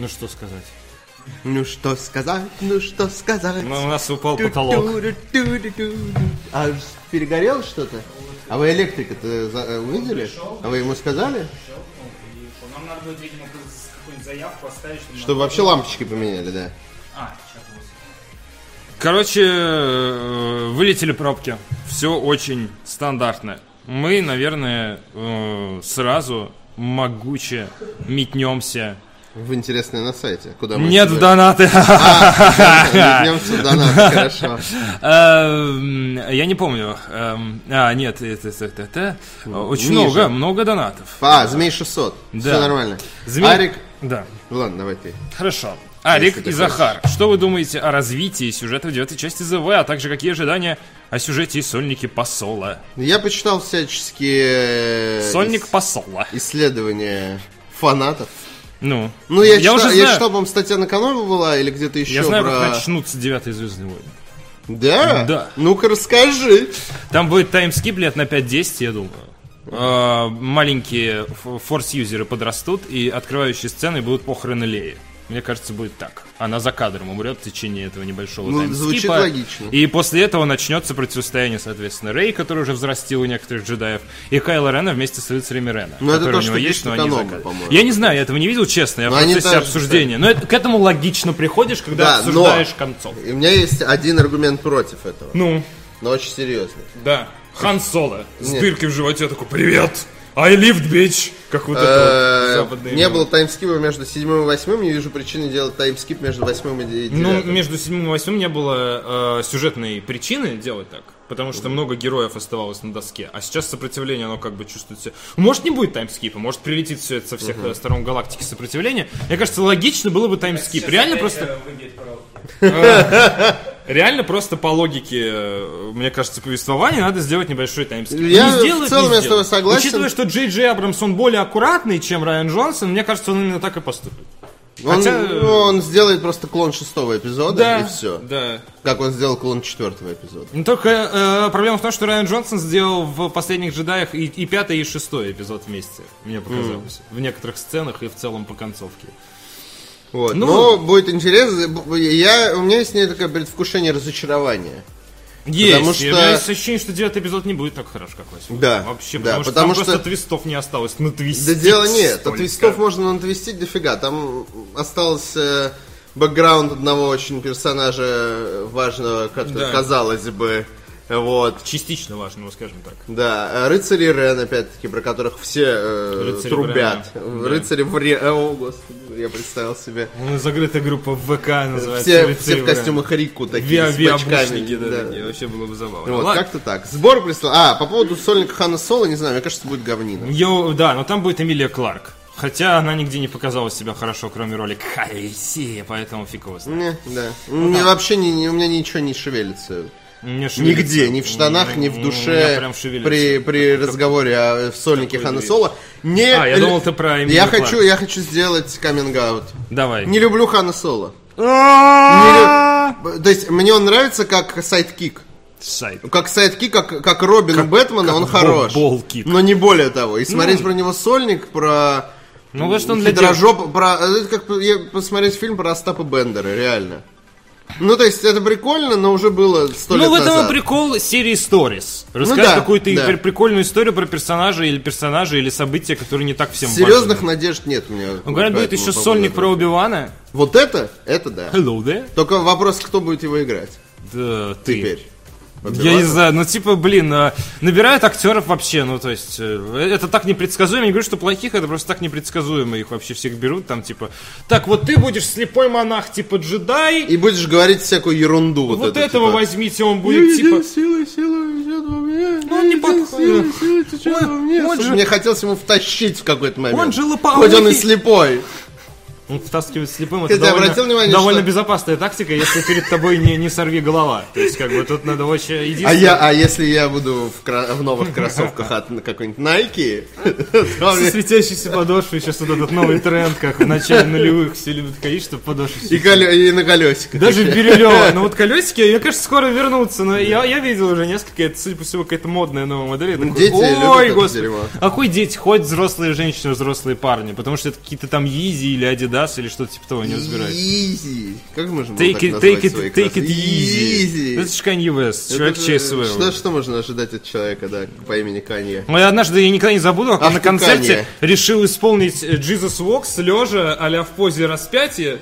Ну что сказать? Ну что сказать, ну что сказать. Ну, у нас упал потолок. А ж перегорело что-то? А вы электрика-то за- э, увидели? А вы ему сказали? Нам надо будет, видимо, какую-нибудь заявку оставить, Чтобы вообще лампочки поменяли, да. А, сейчас Короче, э, вылетели пробки. Все очень стандартно. Мы, наверное, э, сразу могуче метнемся. В интересное на сайте. Куда мы Нет в донаты. Метнемся в донаты, хорошо. Эм, Я не помню. Эм, А, нет, это. Очень много, много донатов. А, Змей 600. Да. Все нормально. Арик. Да. Ладно, давай ты. Хорошо. Арик и Захар, что вы думаете о развитии сюжета в девятой части ЗВ, а также какие ожидания о сюжете и сольнике посола? Я почитал всяческие Сольник посола. исследования фанатов. Ну, Ну, я, читал, уже я знаю, читал, по-моему, статья на канале была или где-то еще я знаю, про... как начнутся девятые Звездные войны. Да? Да. Ну-ка расскажи. Там будет таймскип лет на 5-10, я думаю. А, маленькие форс-юзеры подрастут, и открывающие сцены будут похороны Леи. Мне кажется, будет так. Она за кадром умрет в течение этого небольшого Ну, звучит логично. И после этого начнется противостояние, соответственно, Рэй, который уже взрастил у некоторых джедаев, и Кайла Рена вместе с рыцарями Рена. Ну, это то, у него что есть, но они за кадром. Я не знаю, я этого не видел, честно, я Но в они процессе тоже обсуждения. Но это- к этому логично приходишь, когда Да, но- обсуждаешь концов. И у меня есть один аргумент против этого. Ну, Но очень серьезный. Да. Хан Соло с Нет. дыркой в животе такой «Привет! I lived, bitch!» Как вот это Э, западное Не было таймскипа между седьмым и восьмым, не вижу причины делать таймскип между восьмым и Ну, девятым. между седьмым и восьмым не было э, сюжетной причины делать так. Потому что много героев оставалось на доске. А сейчас сопротивление, оно как бы чувствуется... Может, не будет таймскипа, может, прилетит все это со всех э, сторон галактики сопротивления. Мне кажется, логично было бы таймскип. Реально просто... Реально просто по логике, э, мне кажется, повествования надо сделать небольшой таймскип. Я Не сделают, в целом не я с тобой согласен. Учитывая, что Джей Джей Абрамс, он более аккуратный, чем Райан Джонсон, мне кажется, он именно так и поступит. Он, хотя- ну, он сделает просто клон шестого эпизода и все. да. Как он сделал клон четвертого эпизода. Ну, только э, проблема в том, что Райан Джонсон сделал в «Последних джедаях» и, и пятый, и шестой эпизод вместе, мне показалось. В некоторых сценах и в целом по концовке. Вот. Ну- Но будет интересно. Я, у меня есть не такое предвкушение разочарования. Есть, Потому что- у меня есть ощущение, что девятый эпизод не будет так хорош, как восьмой. Да, Вообще, да, потому что потому там что- просто твистов не осталось на твисте. Да дело нет, от твистов можно натвистить дофига. Там остался э, бэкграунд одного очень персонажа важного, который, Да. казалось бы, вот. Частично важного, скажем так. Да, э, рыцари Рен, опять-таки, про которых все э, Рыцари трубят. Брена, да. Рыцари в Ре... О, господи, я представил себе. Ну, закрытая группа в ВК называется. Все, «Рыцари все в Брена». костюмах Рику такие, Ви- с бачками. да, да. такие. Вообще было бы забавно. Вот, Ладно. как-то так. Сбор прислал. А, по поводу сольника Хана Соло, не знаю, мне кажется, будет говнина. Йо, да, но там будет Эмилия Кларк. Хотя она нигде не показала себя хорошо, кроме роли Кайси, поэтому фиг его знает. Не, да. Мне вообще не, не- у меня ничего не шевелится. Нигде, ни в штанах, ни в душе при, при разговоре о в сольнике Хана. Соло. Не, А, я думал, ты про я хочу, я хочу сделать каминг-аут. Давай. Не люблю Хана Соло. А! То есть, мне он нравится как sidekick. Side. Как sidekick, как, как Робин у Бэтмена, как он хорош. болкик. Но не более того. И смотреть Ну. про него сольник, про... Ну, вот что он для Хитрожоп, про... Это как посмотреть фильм про Остапа Бендера, реально. Ну, то есть, это прикольно, но уже было сто лет Ну, в этом и назад. прикол серии Stories. Рассказать да, какую-то да. при- прикольную историю про персонажа или персонажа, или события, которые не так всем Серьезных важны. надежд нет у меня. Ну, говорят, будет еще сольник про. Оби-Вана. Вот это? Это да. Hello there. Только вопрос, кто будет его играть Да, ты. теперь. Я не знаю, ну типа, блин, а, набирают актеров вообще, ну то есть, э, это так непредсказуемо, я не говорю, что плохих, это просто так непредсказуемо, их вообще всех берут, там типа, так, вот ты будешь слепой монах, типа джедай, И будешь говорить всякую ерунду. Вот, вот эту, этого типа, возьмите, он будет типа... Сила, сила идет во мне. Ну, он не подходит. Сила течет во мне. он Слушай, же- Мне хотелось ему втащить в какой-то момент. Он же лопоухий. Хоть он и слепой. Он втаскивает слепым, это довольно, обратил внимание, довольно что- безопасная тактика, если перед тобой не, не сорви голова. То есть, как бы, тут надо очень... А, единственное- я, а если я буду в, кра- в новых кроссовках от какой-нибудь Nike, Со светящейся подошвой, сейчас вот этот новый тренд, как в начале нулевых все любят ходить, чтобы подошвы и, коле- и на колесиках. Даже Бирюлево. Ну вот колесики, мне кажется, скоро вернутся. Но я, я видел уже несколько, это, судя по всему, какая-то модная новая модель. Я такой, Ну, дети Ой, господи. А какой дети? Хоть взрослые женщины, взрослые парни. Потому что это какие-то там Yeezy или Adidas does или что-то типа того, не разбираюсь. Easy. Как можно было Take it, take it, take it кроссы? easy. Это же Kanye West, человек Wave. Что, что можно ожидать от человека, да, по имени Канье? Ну, я однажды, я никогда не забуду, как он на концерте Kanye. решил исполнить Jesus Walks лежа, а в позе распятия.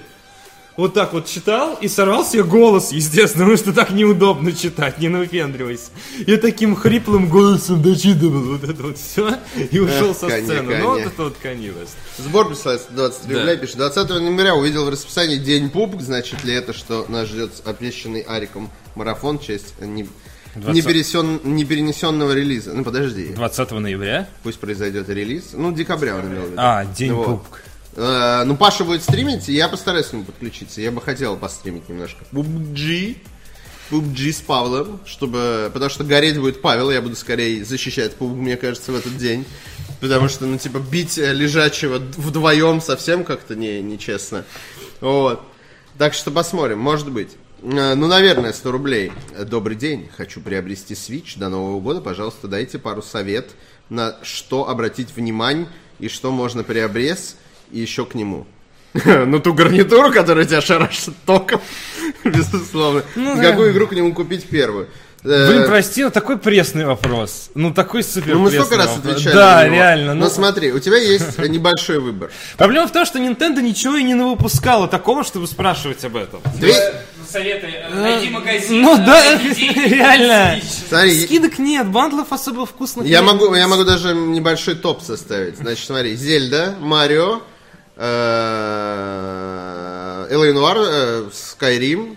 Вот так вот читал и сорвал себе голос, естественно, потому что так неудобно читать, не выпендривайся. И таким хриплым голосом дочитывал вот это вот все и ушел Эх, со Kanye, сцены. Kanye. Ну, вот это вот West. Сбор присылается 20 Да. рублей, пишет. 20 ноября увидел в расписании День пуп. Значит ли это, что нас ждет обещанный Ариком марафон в честь не, 20. не, пересен- не перенесенного релиза? Ну, подожди. 20 ноября? Пусть произойдет релиз. Ну, декабря он имел в виду. А, день Вот. пупк. Э, ну, Паша будет стримить, и я постараюсь к нему подключиться. Я бы хотел постримить немножко. PUBG. PUBG с Павлом, чтобы... Потому что гореть будет Павел, я буду скорее защищать PUBG, мне кажется, в этот день. Потому что, ну, типа, бить лежачего вдвоем совсем как-то не, нечестно. Вот. Так что посмотрим, может быть. Э, Ну, наверное, 100 рублей. Добрый день, хочу приобрести Switch до Нового года. Пожалуйста, дайте пару совет, на что обратить внимание и что можно приобрести и еще к нему. Ну, ту гарнитуру, которая тебя шарашит током, безусловно. Какую игру к нему купить первую? Э, Блин, прости, но такой пресный вопрос. Ну, такой супер Ну, мы столько раз вопрос. отвечали Да, на него. реально. Но Ну, смотри, у тебя есть небольшой выбор. Проблема в том, что Nintendo ничего и не выпускала такого, чтобы спрашивать об этом. Две- Советы. Найди магазин. Ну да, реально. Смотри, Скидок нет, бандлов особо вкусных Я нет. могу, я могу даже небольшой топ составить. Значит, смотри, Зельда, Марио, Элэй Нуар, э, Скайрим.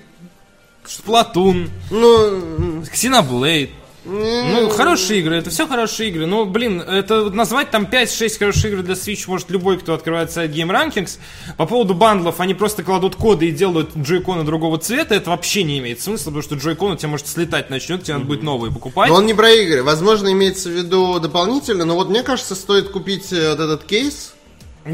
Сплатун, Ну, Xenoblade. Ну, хорошие игры, это все хорошие игры. Но, блин, это назвать там 5-6 хороших игр для Switch может любой, кто открывает сайт Game Rankings. По поводу бандлов, они просто кладут коды и делают джойконы другого цвета. Это вообще не имеет смысла, потому что джойкон у тебя может слетать начнет, тебе надо будет новые покупать. но он не про игры. Возможно, имеется в виду дополнительно, но вот мне кажется, стоит купить э, вот этот кейс.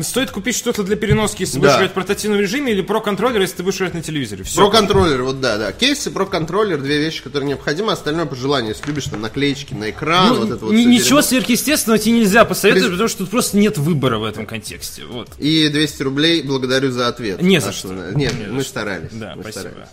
Стоит купить что-то для переноски, если Да. будешь играть в портативном режиме, или про контроллер, если ты будешь играть на телевизоре. Все. Про контроллер, вот да, да. Кейс и про контроллер, две вещи, которые необходимы, остальное по желанию. Если любишь там наклеечки на экран, Ну, вот это вот ничего сверхъестественного тебе нельзя посоветовать, При- потому что тут просто нет выбора в этом контексте. Вот. И 200 рублей благодарю за ответ. Не за что. Нет, Не мы что. старались. Да, мы спасибо. старались.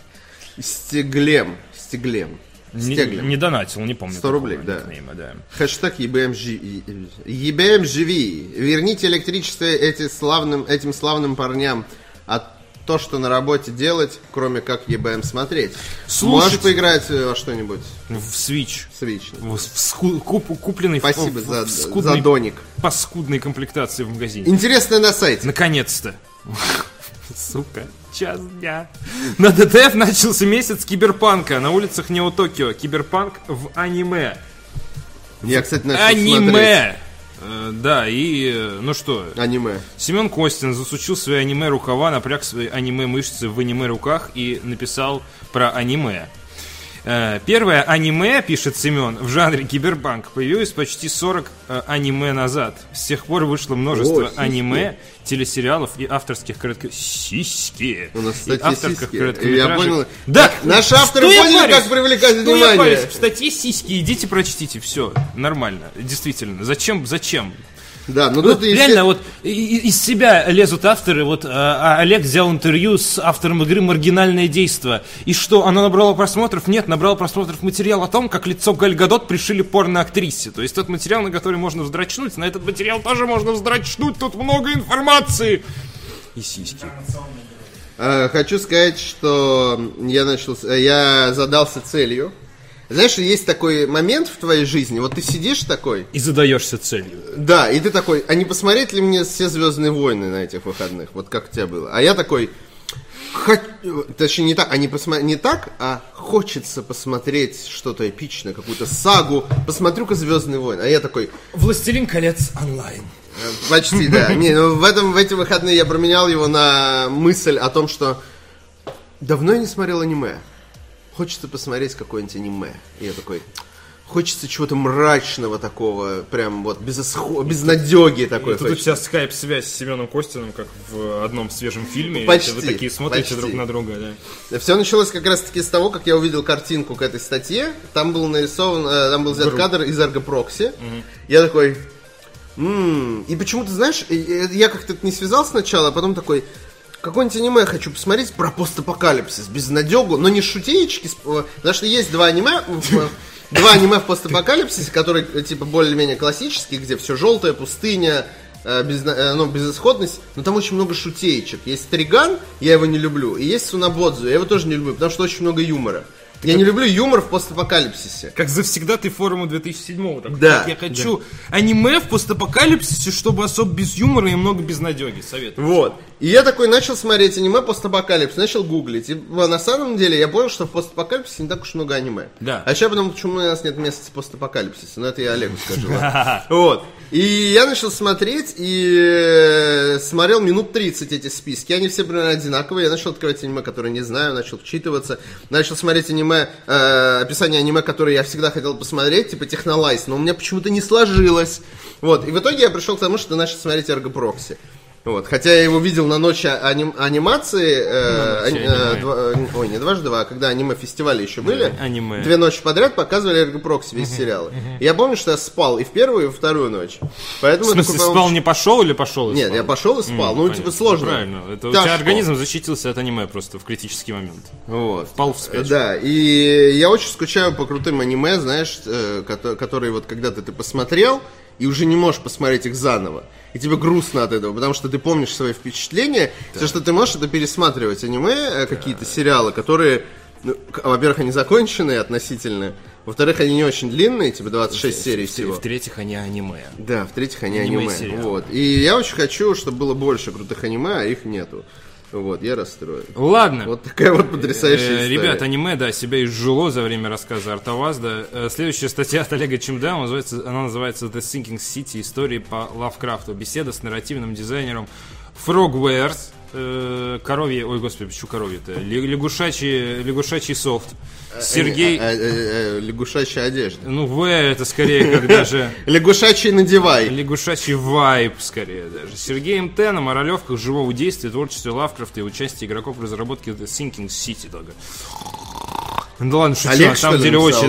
Стеглем. Стеглем. Не, Стеглем. не донатил, не помню. 100 такого рублей, да. никнейма, да. Хэштег EBMG. EBM живи. Верните электричество эти славным, этим славным парням. А то, что на работе делать, кроме как EBM смотреть. Слушать. Можешь поиграть э, во что-нибудь? В Switch. Switch. В, в ску- куп- купленный Спасибо в, за, в за скудной, доник. паскудной комплектации в магазине. Интересно на сайте. Наконец-то. Сука, час дня. На DTF начался месяц киберпанка. На улицах Нео-Токио. Киберпанк в аниме. Я, кстати, начал смотреть. Аниме! Э, Да, и э, ну что, Аниме. Семен Костин засучил свои аниме-рукава, напряг свои аниме-мышцы в аниме-руках и написал про аниме. Э, Первое аниме, пишет Семен, в жанре киберпанк появилось почти 40 э, аниме назад. С тех пор вышло множество О, аниме, телесериалов и авторских коротких... Сиськи! У нас И статьи авторских сиськи. короткометражек. Я понял. Да! Наши авторы что я поняли, как привлекать Что я внимание. парюсь? В статье сиськи, идите прочтите, все, нормально, действительно. Зачем, зачем? Да, ну Вот тут реально, все- вот из себя лезут авторы. Вот а, а Олег взял интервью с автором игры «Маргинальное действо». И что, оно набрало просмотров? Нет, набрало просмотров материал о том, как лицо Галь Гадот пришили порно-актрисе. То есть тот материал, на который можно вздрачнуть, на этот материал тоже можно вздрачнуть. Тут много информации. И сиськи. Э, Хочу сказать, что я начал, э, я задался целью. Знаешь, есть такой момент в твоей жизни, вот ты сидишь такой, И задаешься целью. да, и ты такой, а не посмотреть ли мне все Звездные войны на этих выходных, вот как у тебя было? А я такой, «Хо- точнее не так, а не, посма- не так, а хочется посмотреть что-то эпичное, какую-то сагу, посмотрю-ка Звездные войны. А я такой, «Властелин колец онлайн». Э, Почти, да. Не, ну в, этом, в эти выходные я променял его на мысль о том, что давно я не смотрел аниме. Хочется посмотреть какое-нибудь аниме. И я такой, хочется чего-то мрачного такого, прям вот без исхо... безнадеги такой. Тут у тебя скайп-связь с Семеном Костиным, как в одном свежем фильме. и Почти, Вы такие смотрите почти. друг на друга, да. Все началось как раз таки с того, как я увидел картинку к этой статье. Там был нарисован, э, там был взят кадр из Эргопрокси. Я такой, «М-м». и почему-то, знаешь, я как-то не связал сначала, а потом такой, какое-нибудь аниме хочу посмотреть про постапокалипсис, безнадегу, но не шутеечки, э, потому что есть два аниме, два аниме в постапокалипсисе, которые, э, типа, более-менее классические, где все желтое, пустыня, э, э, ну, безысходность, но там очень много шутеечек. Есть Триган, я его не люблю, и есть Сунабодзу, я его тоже не люблю, потому что очень много юмора. Я не люблю юмор в постапокалипсисе. Как завсегда ты форума 2007 так, Да, так, Я хочу аниме в постапокалипсисе, чтобы особо без юмора и много безнадеги. Советую. Вот. И я такой начал смотреть аниме постапокалипсис, начал гуглить. И на самом деле я понял, что в постапокалипсисе не так уж много аниме. Да. А еще потому, почему у нас нет месяца постапокалипсиса. Но это я Олегу скажу. Вот. И я начал смотреть и э, смотрел минут 30 эти списки. Они все примерно одинаковые. Я начал открывать аниме, которые не знаю, начал вчитываться. Начал смотреть аниме, э, описание аниме, которое я всегда хотел посмотреть, типа Технолайз, но у меня почему-то не сложилось. Вот. И в итоге я пришел к тому, что начал смотреть Эрго Прокси. Вот, хотя я его видел на ночи аним- анимации, э, ночи э, аниме. два- э, ой, не дважды два, а когда аниме-фестивали еще были, аниме. две ночи подряд показывали Эрго Прокси весь сериалы. И я помню, что я спал и в первую, и во вторую ночь. В Поэтому я смысле, такой, спал не пошел или пошел и Нет, спал? я пошел и спал. М, ну, понятно. типа, сложно. Правильно. Это у тебя организм защитился от аниме просто в критический момент. Вот. Впал в спячку. Да, и я очень скучаю по крутым аниме, знаешь, э, кото- которые вот когда-то ты посмотрел, и уже не можешь посмотреть их заново. И тебе грустно от этого, потому что ты помнишь свои впечатления, потому что ты можешь это пересматривать аниме, э, какие-то сериалы, которые, ну, во-первых, они законченные относительно, во-вторых, они не очень длинные, типа 26 серий всего. В-третьих, они аниме. Да, в-третьих, они Аниме аниме. Вот. И я очень хочу, чтобы было больше крутых аниме, а их нету. Вот, я расстроен. Ладно. Вот такая вот потрясающая Э, история. Ребят, аниме, да, себя изжило за время рассказа Артавазда. Э, Следующая статья от Олега Чемда, она называется, она называется The Sinking City. Истории по Лавкрафту. Беседа с нарративным дизайнером Frogwares. Э, Коровье, ой, господи, почему коровье-то? Лягушачий, лягушачий софт. Сергей, Э, э, э, лягушачья одежда. ну, В это скорее как даже... Лягушачий надевай. Лягушачий вайб, скорее даже. Сергей МТ на моралевках живого действия, творчестве Лавкрафта и участие игроков в разработке Sinking City. Только. Да ладно, шучу, Олег, на самом деле написал,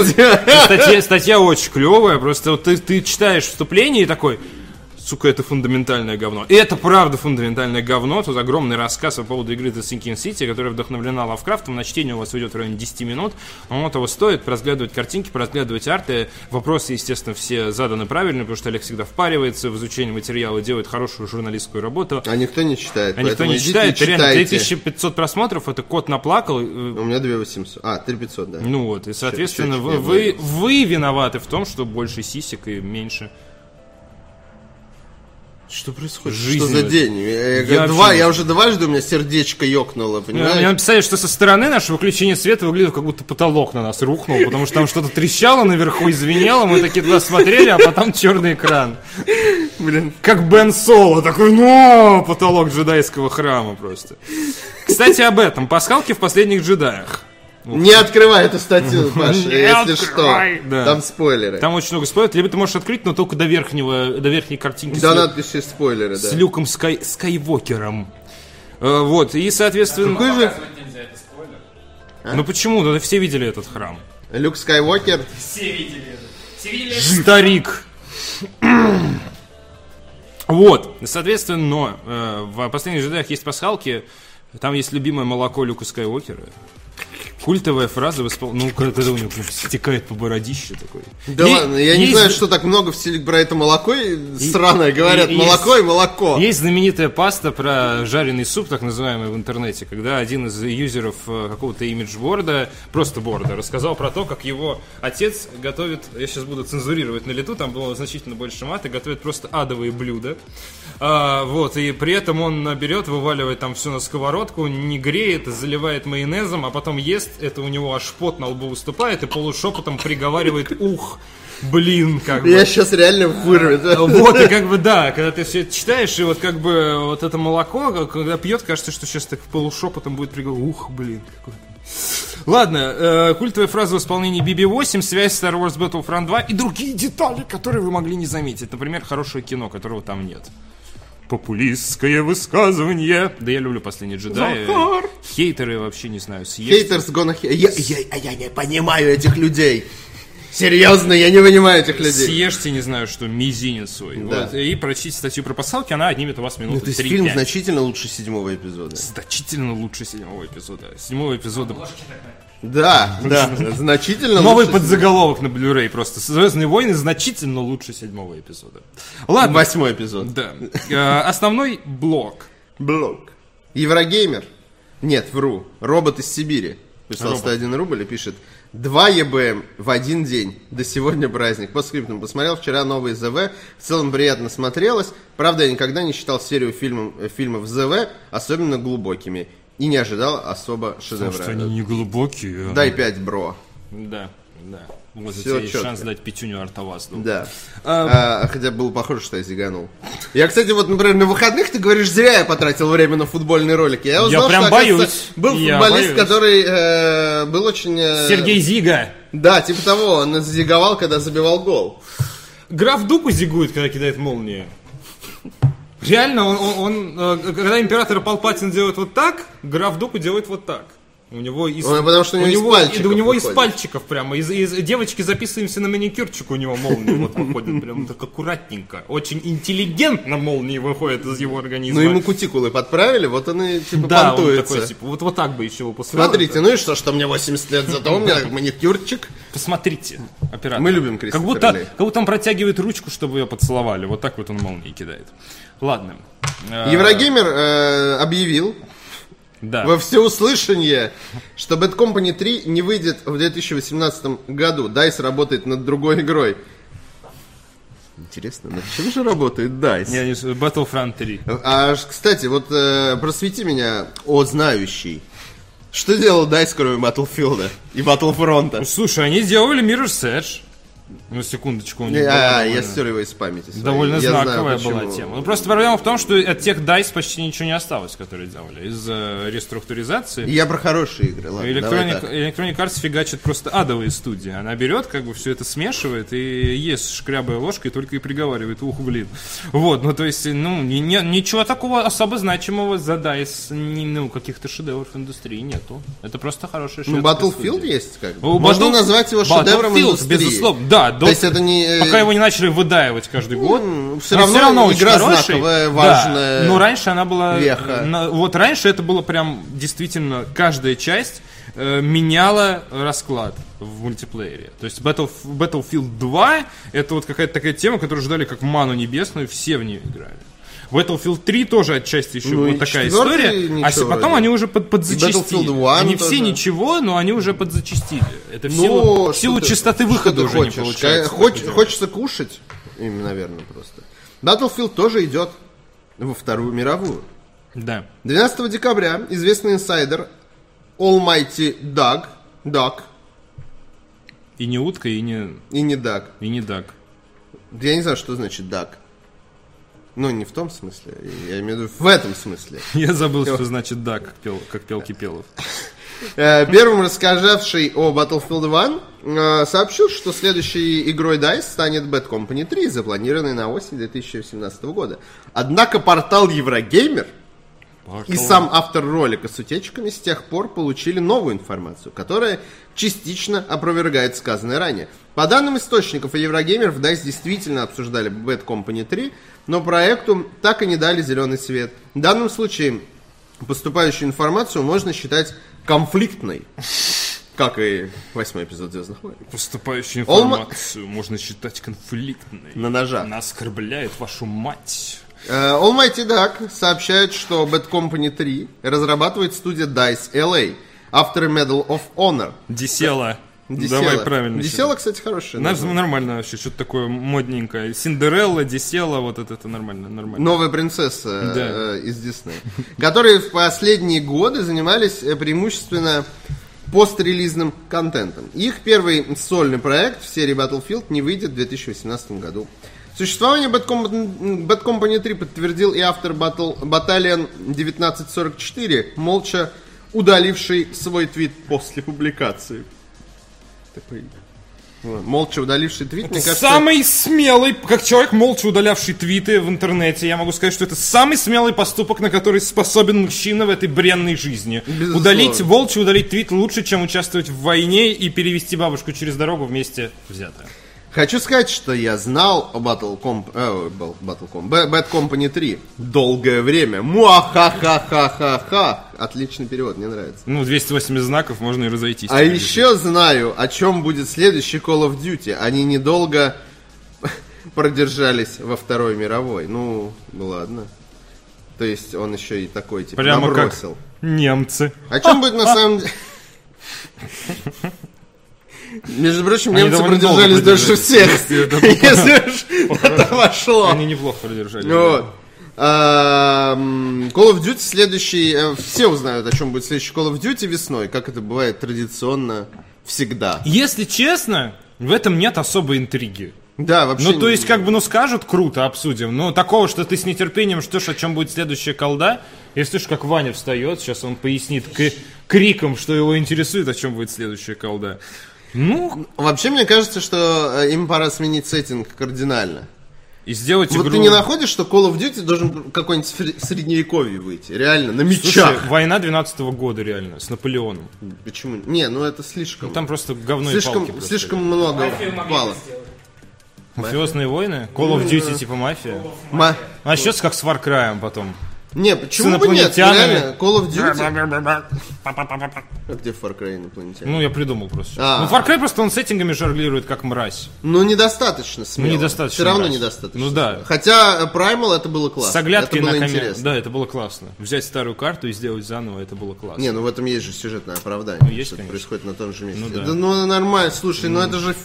очень... да? статья, статья очень клевая, просто вот ты, ты читаешь вступление и такой, сука, это фундаментальное говно. И это правда фундаментальное говно. Тут огромный рассказ по поводу игры The Sinking City, которая вдохновлена Лавкрафтом. На чтение у вас уйдет в районе 10 минут. Но оно того стоит, разглядывать картинки, разглядывать арты. Вопросы, естественно, все заданы правильно, потому что Олег всегда впаривается в изучение материала, делает хорошую журналистскую работу. А никто не читает. А никто не читает, реально читайте. 3500 просмотров, это кот наплакал. э, У меня 2800. А, 3500, да. Ну вот, и соответственно, вы, вы, вы виноваты в том, что больше сисек и меньше. Что происходит? Жизнь Что за день? Я, Я два, вообще- я уже дважды у меня сердечко ёкнуло, Мне мне понимаешь? написали, что со стороны нашего выключения света выглядит, как будто потолок на нас рухнул, потому что там что-то трещало наверху и звенело, мы такие туда смотрели, а потом черный экран. Блин. Как Бен Соло, такой, ну, потолок джедайского храма просто. Кстати, об этом. Пасхалки в последних джедаях. Не открывай эту статью, Паша, Не если открывай, что. да. Там спойлеры. Там очень много спойлеров. Либо ты можешь открыть, но только до верхнего, до верхней картинки. Да, с- надписи спойлеры, с да. Люком Скай... Скайвокером. Э, Вот, и, соответственно... Какой же Показывать нельзя, это спойлер. Ну почему? Да все видели этот храм. Люк Скайуокер? Все видели это. Все видели это. Старик. Вот, соответственно, но э, в последних джедаях есть пасхалки, там есть любимое молоко Люка Скайуокера. Культовая фраза в испол- Ну, когда, у него прям стекает по бородище такой. Да Е- ладно, я не есть- знаю, что так много в стиле про это молоко и сраное говорят. и- и молоко и молоко. Есть знаменитая паста про жареный суп, так называемый в интернете, когда один из юзеров э, какого-то имиджборда, просто борда, рассказал про то, как его отец готовит, я сейчас буду цензурировать на лету, там было значительно больше мата, готовит просто адовые блюда. А, вот, и при этом он берет, вываливает там все на сковородку, не греет, заливает майонезом, а потом ест, это у него аж пот на лбу выступает, и полушепотом приговаривает «ух». Блин, как бы. Я сейчас реально вырвет. Вот, и как бы, да, когда ты все это читаешь, и вот как бы вот это молоко, когда пьет, кажется, что сейчас так полушепотом будет приговор. Ух, блин, какой Ладно, э, культовая фраза в исполнении BB-8, связь Star Wars Battlefront 2 и другие детали, которые вы могли не заметить. Например, хорошее кино, которого там нет. Популистское высказывание. Да я люблю «Последний джедай». Захар. Хейтеры вообще не знаю, съесть. Хейтерс hate. Я, я, а я не понимаю этих людей. Серьезно, я не понимаю этих людей. Съешьте, не знаю, что, мизинец свой. Да. Вот, и прочтите статью про пасхалки, она отнимет у вас Ну, минуты то есть 3-5. фильм значительно лучше седьмого эпизода. Значительно лучше седьмого эпизода. Седьмого эпизода... Ложки такая. Да, да, значительно Новый лучше подзаголовок на Blu-ray просто. Звездные войны значительно лучше седьмого эпизода. Ладно. Восьмой эпизод. Да. Э, Основной блок. Блок. Еврогеймер. Нет, вру. Робот из Сибири. Прислал Робот. 101 рубль и пишет. 2 ЕБМ в один день. До сегодня праздник. По скриптам посмотрел вчера новый ЗВ. В целом приятно смотрелось. Правда, я никогда не считал серию фильмов, э, фильмов ЗВ особенно глубокими. И не ожидал особо шедевра. не глубокие. Дай 5, бро. Да, да. Вот тебя есть чётко. шанс дать пятюню Артовазду. Да. А, хотя было похоже, что я зиганул. Я, кстати, вот, например, на выходных ты говоришь, зря я потратил время на футбольные ролики. Я узнал, прям что, боюсь. был Я футболист, боюсь. который э, был очень... э, Сергей Зига. Да, типа того, он зиговал, когда забивал гол. Граф Дуку зигует, когда кидает молнии. Реально, он, он- он, э, когда император Палпатин делает вот так, граф Дуку делает вот так. У него из, Он- потому что у него из пальчиков и у него из выходит. пальчиков прямо. Из, из- девочки записываемся на маникюрчик, у него молнии вот выходят прям так аккуратненько. Очень интеллигентно молнии выходят из его организма. Ну, ему кутикулы подправили, вот он и, типа, да, он понтуется. такой, типа, вот, вот так бы еще выпускал. Смотрите, ну и что, что мне 80 лет, зато у меня маникюрчик. Посмотрите, оператор. Мы любим как Кристофера будто, Ли. как будто он протягивает ручку, чтобы ее поцеловали. Вот так вот он молнии кидает. Ладно. Э, Еврогеймер э, объявил Да. во всеуслышание, что Bad Company 3 не выйдет в 2018 году. DICE работает над другой игрой. Интересно, над чем же работает DICE? Я не Battlefront 3. А, кстати, вот э, просвети меня, о знающий. Что делал DICE, кроме Battlefield и Battlefront? Слушай, они сделали Mirror's Edge. Ну, секундочку. у них А, я стер его из памяти. своей. Довольно Я знаю, знаковая почему. была тема. Ну, просто проблема в том, что от тех DICE почти ничего не осталось, которые делали. Из-за реструктуризации. Я про хорошие игры, ладно, Electronic. Electronic Arts фигачит просто адовые студии. Она берет, как бы все это смешивает и ест шкрябая ложкой, только и приговаривает, ух, блин. Вот, ну то есть, ну, ни- ни- ничего такого особо значимого за DICE, ни, ну, каких-то шедевров индустрии нету. Это просто хорошая Ну, Battlefield студия. есть, как бы. Можно Battle- назвать его шедевром индустрии. безусловно, да. То до- есть это не... э, Пока его не начали выдаивать каждый год. всё Он равно очень игра хороший. знаковая, Да, важная. но раньше она была... веха. на- вот раньше это было прям действительно каждая часть э, меняла расклад в мультиплеере. То есть Battle, Battlefield 2 это вот какая-то такая тема, которую ждали как ману небесную, все в нее играли. Battlefield 3 тоже отчасти еще Ну вот такая история. ничего А потом вроде. они уже под, 1 они тоже. все ничего, но они уже подзачастили. Это в Ну, силу, в силу ты- частоты что выхода уже хочешь? не получается. Ка- хоч- хочется кушать? Им, наверное, просто. Battlefield тоже идет во Вторую мировую. Да. 12 декабря известный инсайдер Almighty Doug, Doug И не утка, и не, и не Doug. и не дак. Я не знаю, что значит Doug. Ну, не в том смысле, я имею в виду в этом смысле. Я забыл, что значит да, как пел, как пел Кипелов. Э, Первым рассказавший о Battlefield 1 э, сообщил, что следующей игрой DICE станет Bad Company 3, запланированной на осень 2017 года. Однако портал Еврогеймер и сам автор ролика с утечками с тех пор получили новую информацию, которая частично опровергает сказанное ранее. По данным источников и Еврогеймер, в DICE действительно обсуждали Bad Company 3, но проекту так и не дали зеленый свет. В данном случае поступающую информацию можно считать конфликтной, как и восьмой эпизод Звездных войн. Поступающую информацию можно считать конфликтной. На ножах. Она оскорбляет вашу мать. Э, Almighty Duck сообщает, что Bad Company 3 разрабатывает студия DICE LA, авторы Medal of Honor. Десела. Десела. Давай правильно. Десела, кстати, хорошая. Наш-. Нормально вообще, что-то такое модненькое. Синдерелла, Десела, вот это, это нормально, нормально. Новая принцесса Да. э, из Диснея, которые в последние годы занимались э, преимущественно пострелизным контентом. Их первый сольный проект в серии Battlefield не выйдет в 2018 году. Существование Bad Company, Bad Company 3 подтвердил и автор Battle, Battalion 1944, молча удаливший свой твит после публикации. Такой Вот. Молча удаливший твит, мне кажется... Самый смелый, как человек, молча удалявший твиты в интернете, я могу сказать, что это самый смелый поступок, на который способен мужчина в этой бренной жизни. Безусловно. Удалить, волча удалить твит лучше, чем участвовать в войне и перевести бабушку через дорогу вместе взятое. Хочу сказать, что я знал о Battle, Comp... э, Battle Com- Ba- Bad Company 3 долгое время. Муа-ха-ха-ха-ха-ха. Отличный перевод, мне нравится. Ну, 280 знаков, можно и разойтись. А еще знаю, о чем будет следующий Call of Duty. Они недолго продержались во Второй мировой. Ну, ну ладно. То есть он еще и такой, типа, Прямо как набросил. немцы. О чем будет на самом деле... Между прочим, Они немцы продержались дольше всех. Если уж это вошло. Они неплохо продержались. Вот. Call of Duty следующий... э, Все узнают, о чем будет следующий Call of Duty весной, как это бывает традиционно всегда. Если честно, в этом нет особой интриги. Да, вообще... Ну, то есть, как бы, ну, скажут, круто, обсудим. Но такого, что ты с нетерпением ждешь, о чем будет следующая колда. Если слышишь, как Ваня встает, сейчас он пояснит криком, что его интересует, о чем будет следующая колда. Ну, Вообще, мне кажется, что э, им пора сменить сеттинг кардинально. и сделать Вот игру... ты не находишь, что Call of Duty должен какой-нибудь сре- средневековье выйти? Реально, на Слушай, мечах. война 12 года, реально, с Наполеоном. Почему? Не, ну это слишком. Там просто говно и слишком, палки просто. слишком много Мафию могли пало. бы сделать. Мафиозные войны? Call of Duty типа мафия? Ма- А сейчас как с Far Cry потом. Не, почему бы нет? Реально, Call of Duty... А где в Far Cry инопланетяне? Ну, я придумал просто. А. Ну, Far Cry просто он сеттингами жонглирует, как мразь. Ну, недостаточно смело. Ну, недостаточно Все равно мразь. недостаточно. Ну, да. смело. Хотя Primal это было классно. С оглядкой это было на интересно. Да, это было классно. Взять старую карту и сделать заново, это было классно. Не, ну в этом есть же сюжетное оправдание. Ну, есть, конечно. происходит на том же месте. Ну, да. ну нормально, слушай, ну это же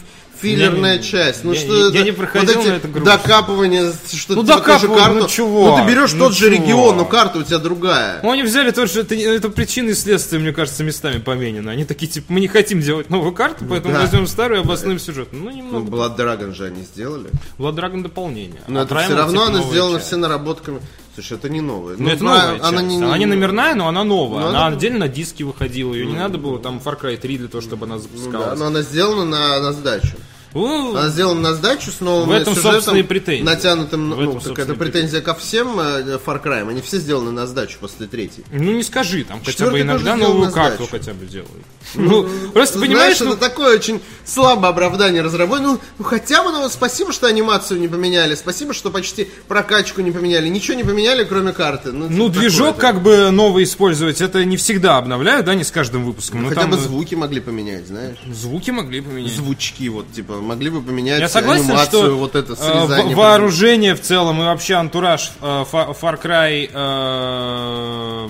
филлерная Я не- часть. Ну я- что я это? не проходил, вот эти но это грустно. докапывания, что Ну, типа ту же докапывай, ну, карту. чувак, ну ты берешь ну, тот же чувак. регион, но карта у тебя другая. Ну, они взяли тоже, это, это причины и следствия, мне кажется, местами поменены. Они такие, типа, мы не хотим делать новую карту, поэтому да. возьмем старую и обоснуем сюжет. Ну, Ну, немного. Blood Dragon же они сделали. Blood Dragon дополнение. Но А это Primal, все равно типа, она новая сделана часть. все наработками. Слушай, это не новое. Ну, это Bra- новая она часть. не, Она не номерная, но она новая. Ну, она она- отдельно на диске выходила. Ее не надо было там Far Cry 3 для того, чтобы она Ну, да, запускалась. но она сделана на, на сдачу. Ну, Она сделана на сдачу с новым В этом, сюжетом, и претензия. натянутым, В ну, этом, так это претензия ко всем э, Far Cry. Они все сделаны на сдачу после третьей. ну не скажи, там хотя Четвертый бы иногда новую карту хотя бы делают. Ну, просто Ты понимаешь, знаешь, ну, это такое очень слабое оправдание разработчиков. Ну, ну, хотя бы, ну, спасибо, что анимацию не поменяли, спасибо, что почти прокачку не поменяли. Ничего не поменяли, кроме карты. Ну, ну типа движок как бы новый использовать, это не всегда обновляют, да, не с каждым выпуском. Хотя там бы э, звуки могли поменять, знаешь. звуки могли поменять. Звучки, вот, типа, могли бы поменять Я согласен, анимацию, что вот это э, срезание. во- вооружение в целом и вообще антураж э, Far Cry э,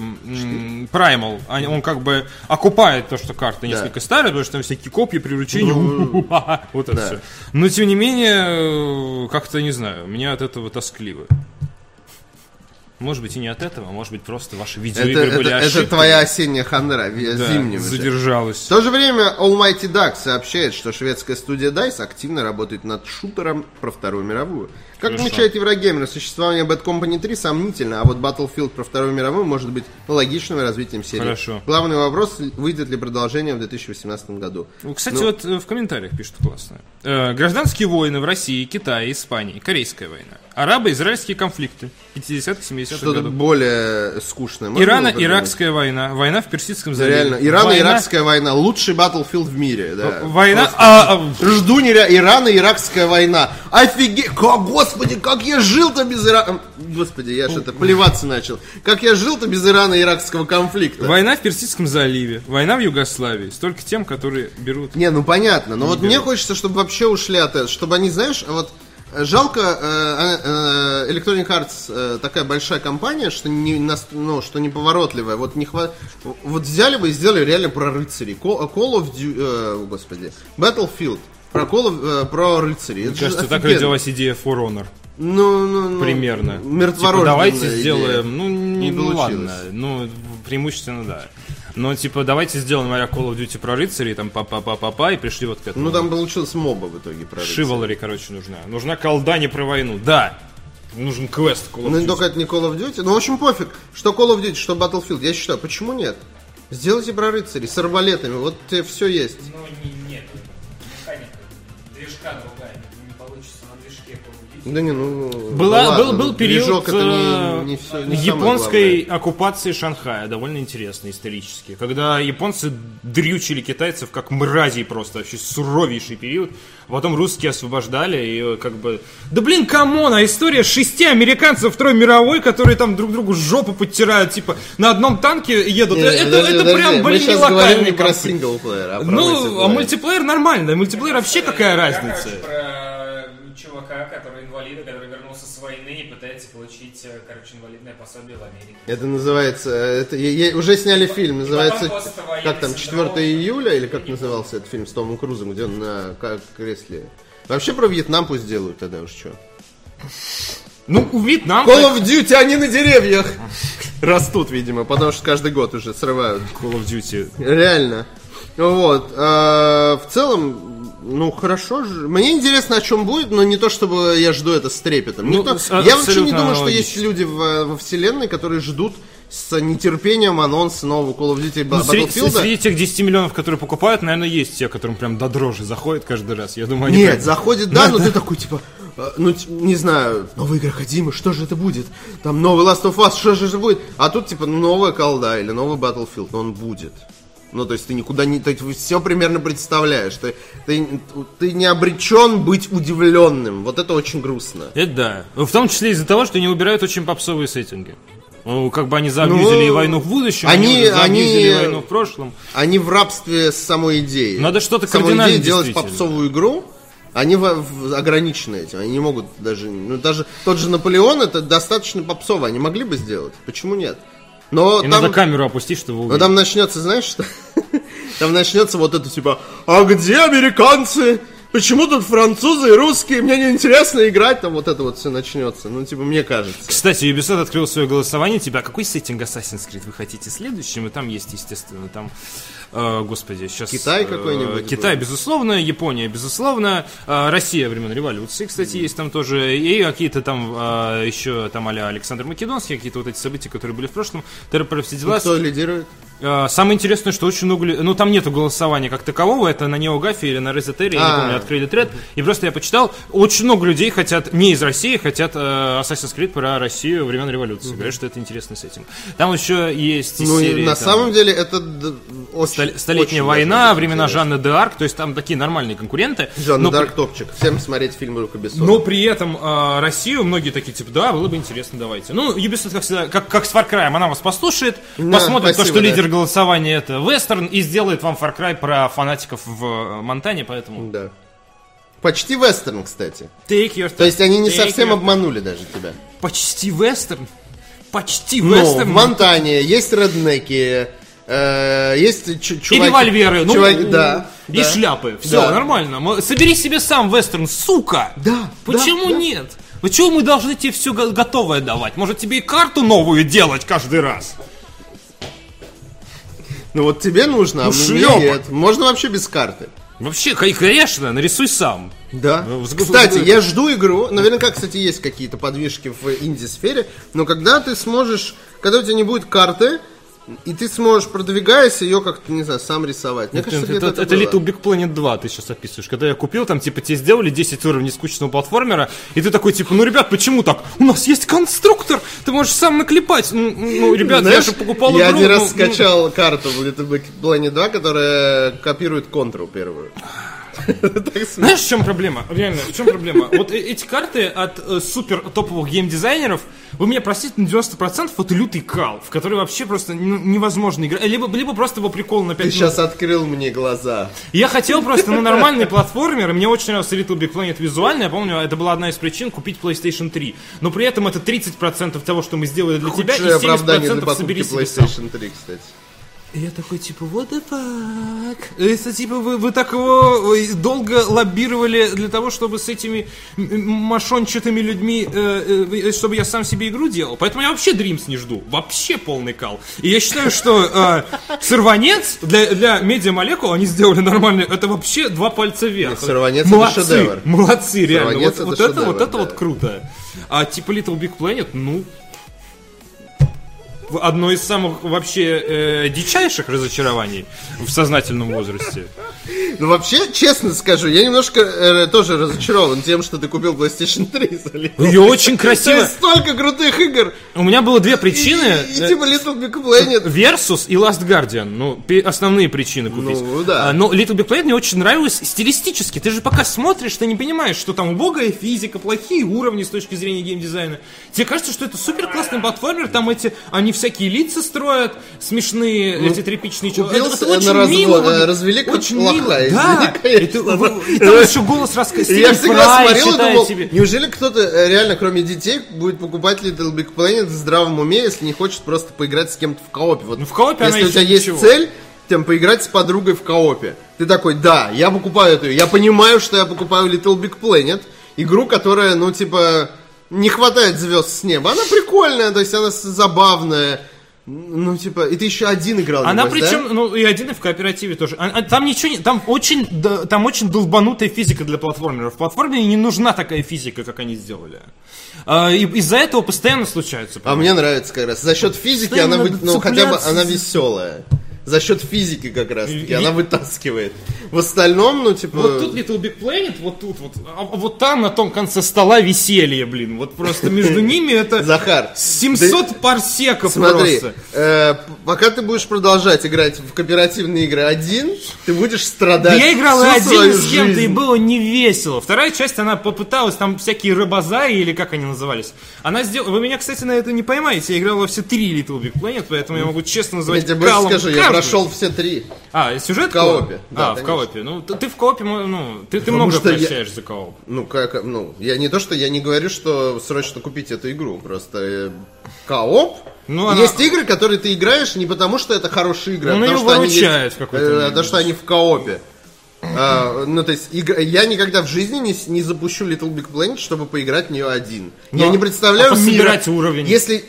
Primal, он как бы окупает то, что карта несколько старая, потому что там всякие копья, приручения, вот это все. Но тем не менее, как-то не знаю, мне от этого тоскливо. Может быть и не от этого, а может быть просто ваши Это, видеоигры это, были это ошибкой. твоя осенняя хандра, Да, зимняя задержалась. В то же время Almighty Duck сообщает, что шведская студия DICE активно работает над шутером про Вторую мировую. Как Хорошо. отмечает Еврогеймер, существование Bad Company 3 сомнительно, а вот Battlefield про Вторую мировую может быть логичным развитием серии. Хорошо. Главный вопрос, выйдет ли продолжение в 2018 году. Ну, Кстати, Ну. вот э, в комментариях пишут классно. Э, гражданские войны в России, Китае, Испании, Корейская война. Арабо-израильские конфликты 50-70-х Что-то более скучное. можно? Ирано-Иракская война. Война в Персидском заливе. Реально, Война- Ирано-Иракская война. Лучший Battlefield в мире. Да. Война... А, а, Жду нереально. Ирано-Иракская война. Офигеть. Как, господи, как я жил-то без Ирака. Господи, я что-то плеваться начал. Как я жил-то без Ирано-Иракского конфликта. Война в Персидском заливе. Война в Югославии. Столько тем, которые берут... Не, ну понятно. Но вот мне хочется, чтобы вообще ушли от этого. Чтобы они, знаешь, вот э, Жалко, э, э, Electronic Arts э, такая большая компания, что не, ну, что неповоротливая. Вот, не хва... вот взяли бы и сделали реально про рыцарей. Call of Duty, э, господи, Battlefield. Про, Call of- э, про рыцарей. Это Мне же кажется, так родилась идея For Honor. Ну, ну, ну, Примерно. Мертворожденная Типа, давайте идея. сделаем... Ну, не, Не ну, получилось. ладно. Ну, преимущественно, да. Но, типа, давайте сделаем а Call of Duty про рыцарей, там, па-па-па-па-па, и пришли вот к этому. Ну, там получилось моба в итоге про рыцарей. Шивалари, короче, нужна. Нужна колда не про войну. Да. Нужен квест Call of Ну, Duty. только это не Call of Duty. Ну, в общем, пофиг, что Call of Duty, что Battlefield. Я считаю, почему нет? Сделайте про рыцарей с арбалетами, вот тебе все есть. Ну, не, нет. Механика. Да не, ну... Была, ну ладно, был, был период это э, не, не всё- не японской оккупации Шанхая, довольно интересно исторически, когда японцы дрючили китайцев как мразей просто, вообще суровейший период, а потом русские освобождали и как бы... Да блин, come on, а история шести американцев Второй мировой, которые там друг другу жопу подтирают, типа на одном танке едут, Не, это, подожди, это подожди, прям, блин, не локальный не про синглплеер, а про Ну, а мультиплеер. мультиплеер нормально, мультиплеер вообще какая Я, разница? короче, про чувака, который инвалид, который вернулся с войны и пытается получить, э, короче, инвалидное пособие в Америке. Это называется, это я- я- уже сняли фильм, называется, потом послевоенный как там, 4 синдром. июля, или как назывался этот фильм с Томом Крузом, где он на ка- кресле. Вообще про Вьетнам пусть делают тогда уж что. Ну, Вьетнам... Call of Duty, они на деревьях растут, видимо, потому что каждый год уже срывают. Call of Duty. Реально. Вот. а, в целом, ну хорошо же. Мне интересно, о чем будет, но не то, чтобы я жду это с трепетом. Ну, Никто- с- Я вообще не думаю, что есть люди в- во вселенной, которые ждут с нетерпением анонса нового Call of Duty Ну, среди, Battlefield. среди тех 10 миллионов, которые покупают, наверное, есть те, которым прям до дрожи заходит каждый раз. Я думаю, они Нет, прям- заходит, да, но ты такой, типа, э, ну, не знаю, новая игра Кодзимы, что же это будет? Там новый Last of Us, что же это будет? А тут, типа, новая колда или новый Battlefield, он будет. Ну, то есть ты никуда не... Ты все примерно представляешь. Ты, ты, ты не обречен быть удивленным. Вот это очень грустно. Это да. В том числе из-за того, что они убирают очень попсовые сеттинги. Ну, как бы они заабьюзили Ну, и войну в будущем, они- они, и войну в прошлом. Они в рабстве с самой идеей. Надо что-то Самой кардинально идеей делать попсовую игру, они в- в- ограничены этим. Они не могут даже... Ну, даже тот же Наполеон, это достаточно попсово. Они могли бы сделать. Почему нет? Но И там... надо камеру опустить, чтобы Но увидеть. там начнется, знаешь что? Там начнется вот это типа, а где американцы? Почему тут французы и русские? Мне неинтересно играть, там вот это вот все начнется. Ну, типа, мне кажется. Кстати, Ubisoft открыл свое голосование. Тебя какой сеттинг Assassin's Creed вы хотите следующим? И там есть, естественно, там, э, господи, сейчас... Китай какой-нибудь Китай, был. безусловно, Япония, безусловно, э, Россия времен революции, кстати, есть там тоже, и какие-то там э, еще там а Александр Македонский, какие-то вот эти события, которые были в прошлом, ТРП, все дела. Кто лидирует? Э, Самое интересное, что очень много... Ну, там нету голосования как такового, это на Неогафе или на Резетере, я не А. помню, открыли тред. И просто я почитал, очень много людей хотят, не из России, хотят э, Assassin's Creed про Россию времен революции. Говорят, что это интересный сеттинг. Там еще есть Ну, серии, на там, самом деле, это очень, Столетняя очень война, времена интересно. Жанны Д'Арк, то есть там такие нормальные конкуренты. Жанна Дарк топчик. Всем смотреть фильм Люка Бессона. но при этом э, Россию многие такие, типа, да, было бы интересно, давайте. Ну, Ubisoft, как всегда, как, как с Far Cry, она вас послушает, Да, посмотрит то, что да. лидер голосования это вестерн, и сделает вам Far Cry про фанатиков в э, Монтане, поэтому... Да. Почти вестерн, кстати. Take your То есть они не Take совсем your- обманули даже тебя. Почти вестерн? Почти Ну, в вестерн? Монтане есть реднеки, э, есть И чуваки... револьверы, ну, чуваки- да. и да. шляпы. Все, Да. нормально. Собери себе сам вестерн, сука! Да, Почему да, да. нет? Почему мы должны тебе все готовое давать? Может тебе и карту новую делать каждый раз? Ну вот тебе нужно, а Ну, мне нет. Можно вообще без карты. Вообще, ко- конечно, нарисуй сам. Да. Ну, Кстати, с- я жду игру. Наверняка, кстати, есть какие-то подвижки в инди-сфере. Но когда ты сможешь, когда у тебя не будет карты, и ты сможешь, продвигаясь, ее как-то, не знаю, сам рисовать. Мне Это, кажется, это, это было. Little Big Planet 2 ты сейчас описываешь. Когда я купил, там, типа, тебе сделали 10 уровней скучного платформера, и ты такой, типа, ну, ребят, почему так? У нас есть конструктор, ты можешь сам наклепать. Ну, ну, ребят, Знаешь, я же покупал я игру. один раз ну, ну, скачал карту в Little Big Planet 2, которая копирует контру первую. Знаешь, в чем проблема? Реально, в чем проблема? Вот э- эти карты от э, супер топовых геймдизайнеров, вы меня простите, на 90% это лютый кал, в который вообще просто невозможно играть. Либо, либо просто его прикол на 5 Ты сейчас открыл мне глаза. Я хотел просто на нормальный платформер, мне очень нравился Little Big Planet визуально, я помню, это была одна из причин купить PlayStation 3. Но при этом это 30% того, что мы сделали для тебя, и оправдание для 70% покупки собери. PlayStation 3, кстати. Я такой, типа, what the fuck? Это, типа, вы, вы так его долго лоббировали для того, чтобы с этими мошончатыми людьми, э, э, чтобы я сам себе игру делал. Поэтому я вообще Dreams не жду. Вообще полный кал. И я считаю, что э, сорванец для, для медиамолекул они сделали нормально. Это вообще два пальца вверх. Нет, «Сорванец» это Молодцы, шедевр. Молодцы, реально. «Сорванец» Вот, это вот это, вот шедевр, это вот круто. А типа Little Big Planet, ну, одно из самых вообще э, дичайших разочарований в сознательном возрасте. Ну, вообще, честно скажу, я немножко э, тоже разочарован тем, что ты купил PlayStation 3 за Ее очень красиво. есть столько крутых игр. У меня было две причины. И, и, типа Little Big Planet. Versus и Last Guardian. Ну, основные причины купить. Ну, да. А, но Little Big Planet мне очень нравилось стилистически. Ты же пока смотришь, ты не понимаешь, что там убогая физика, плохие уровни с точки зрения геймдизайна. Тебе кажется, что это супер классный платформер, там эти, они всякие лица строят, смешные, эти тряпичные чуваки. Это- это очень развод, мило э, развели как очень лоха, мило. Да, и, там еще голос рассказывает. Я всегда смотрел и думал, тебе. неужели кто-то э, реально, кроме детей, будет покупать Little Big Planet в здравом уме, если не хочет просто поиграть с кем-то в коопе? Вот Ну, в коопе Если у тебя есть ничего. цель, там, поиграть с подругой в коопе, ты такой, да, я покупаю эту, я понимаю, что я покупаю Little Big Planet, игру, которая, ну, типа, не хватает звезд с неба. Она прикольная, то есть она забавная. Ну, типа, и ты еще один играл, Она небось, да? причем, ну и один и в кооперативе тоже. А- а там ничего не, там очень, да, там очень долбанутая физика для платформеров. В платформере не нужна такая физика, как они сделали. А, и из-за этого постоянно случаются. А мне нравится как раз. За счет физики Постоянно она, ну, хотя бы она веселая. За счет физики как раз таки. Она вытаскивает. В остальном, ну, типа... Вот тут Little Big Planet, вот тут вот, а вот там на том конце стола веселье, блин. Вот просто между ними это Захар, 700 парсеков Смотри, просто. э, пока ты будешь продолжать играть в кооперативные игры один, ты будешь Да страдать. я играл один, с кем-то, и было не весело. Вторая часть, она попыталась, там всякие рыбозаи, или как они назывались. Она сделала... Вы меня, кстати, на это не поймаете. Я играл во все три Little Big Planet, поэтому я могу честно Я называть тебе калом скажу, я. Прошел все три. А, сюжет В коопе, да, а, в коопе. Ну, ты, ты в коопе, ну, ты, ты Потому много что я- прощаешь за кооп. Ну, как, ну, я не то, что я не говорю, что срочно купить эту игру, просто э, кооп. Ну, она- Есть игры, которые ты играешь не потому, что это хорошие игры, а её потому, что они есть, э, потому что они в коопе. А, ну, то есть, игра- я никогда в жизни не, не запущу Little Big Planet, чтобы поиграть в нее один. я Ну, не представляю а мира, уровень? Если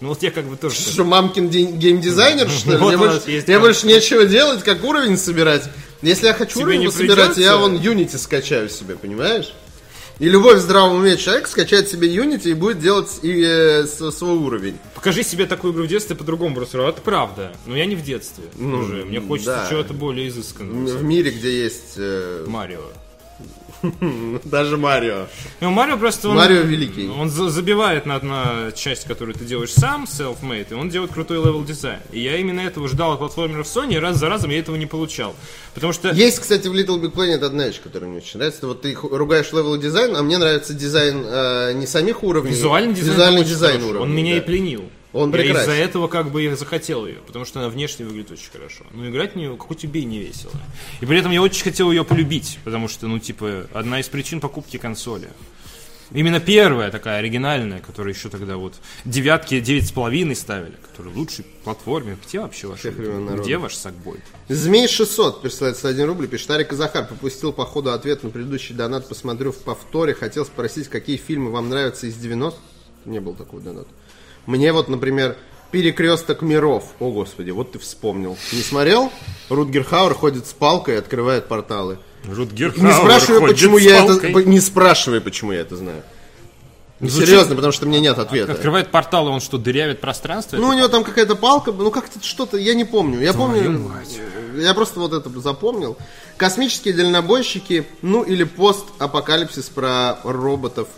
Ну, вот я как бы тоже... что мамкин геймдизайнер, что ли? Вот Мне, больше, есть мне больше нечего делать, как уровень собирать. Если я хочу Тебе уровень не собирать, придется? я вон Unity скачаю себе, понимаешь? И любой в здравом уме человек скачает себе Unity и будет делать и, э, свой уровень. Покажи себе такую игру в детстве, по-другому рассуждал. Это правда. Но я не в детстве уже. Мне хочется да. чего-то более изысканного. В мире, где есть э, Марио. даже Марио. Ну, Марио просто... Он, Марио великий. Он за- забивает на, на часть, которую ты делаешь сам, self-made, и он делает крутой level design. И я именно этого ждал от платформеров Sony, и раз за разом я этого не получал. Потому что... Есть, кстати, в Little Big Planet одна вещь, которая мне очень нравится. Вот ты ругаешь level design, а мне нравится дизайн э, не самих уровней. Визуальный дизайн, визуальный дизайн уровней. Он меня да. и пленил. Он Я прекрасен. из-за этого как бы и захотел ее, потому что она внешне выглядит очень хорошо. Но играть в нее как у тебя не весело. И при этом я очень хотел ее полюбить, потому что, ну, типа, одна из причин покупки консоли. Именно первая такая оригинальная, которая еще тогда вот девятки, девять с половиной ставили, который лучший платформер. Где вообще ваш? Где ваш сакбой? Змей 600 присылает 101 рубль, пишет, Арик Захар попустил по ходу ответ на предыдущий донат, посмотрю в повторе, хотел спросить, какие фильмы вам нравятся из 90 Не было такого доната. Мне вот, например, Перекресток миров. О, господи, вот ты вспомнил. Не смотрел? Рутгер Хауэр ходит с палкой и открывает порталы. Рутгер Не спрашивай, почему я это... Не спрашивай, почему я это знаю. Ну, Звучит- серьезно, потому что мне нет ответа. Открывает портал, и он что, дырявит пространство? Ну, у него там какая-то палка, ну как-то что-то, я не помню. Я помню, э, я просто вот это запомнил. Космические дальнобойщики, ну или пост-апокалипсис про роботов,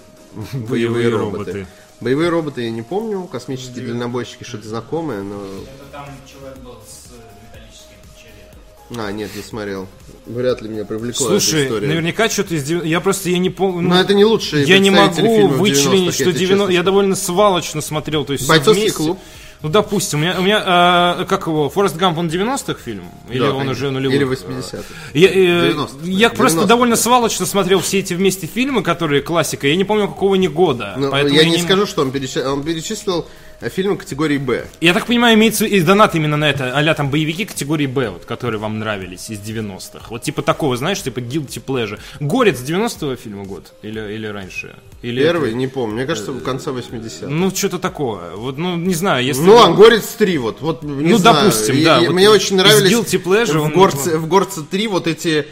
боевые роботы. Боевые роботы я не помню, космические дальнобойщики что-то знакомое, но... Это там человек был с э, металлическим черепом. А, нет, не смотрел. Вряд ли меня привлекла эта Слушай, история. наверняка что-то из... Я просто, я не помню... Но это не лучшие Я не могу вычленить, 90-х, что я тебе 90... честно Я довольно свалочно смотрел, то есть Бойцовский вместе. клуб. Ну, допустим, у меня, у меня э, как его, Форест Гамп, он 90-х фильм? Или Да, он конечно. уже нулевых? Или 80-х. Я, э, 90-х, я просто 90-х. довольно свалочно смотрел все эти вместе фильмы, которые классика. Я не помню, какого ни года. Ну, поэтому я не скажу, что он, перечи- он перечислил фильмы категории «Б». Я так понимаю, имеется и донат именно на это, а там боевики категории Б, вот, которые вам нравились из 90-х. Вот типа такого, знаешь, типа Guilty Pleasure. Горец 90-го фильма год? Или, или раньше? Или Первый, это- не помню, мне кажется, в конце 80-х. Ну, что-то такое. Вот, ну, не знаю, если... Ну, Ангорец 3, вот, вот не Ну, знаю. допустим, да, и вот мне очень нравились Guilty Pleasure в, он- Горце, в Горце 3 вот эти э,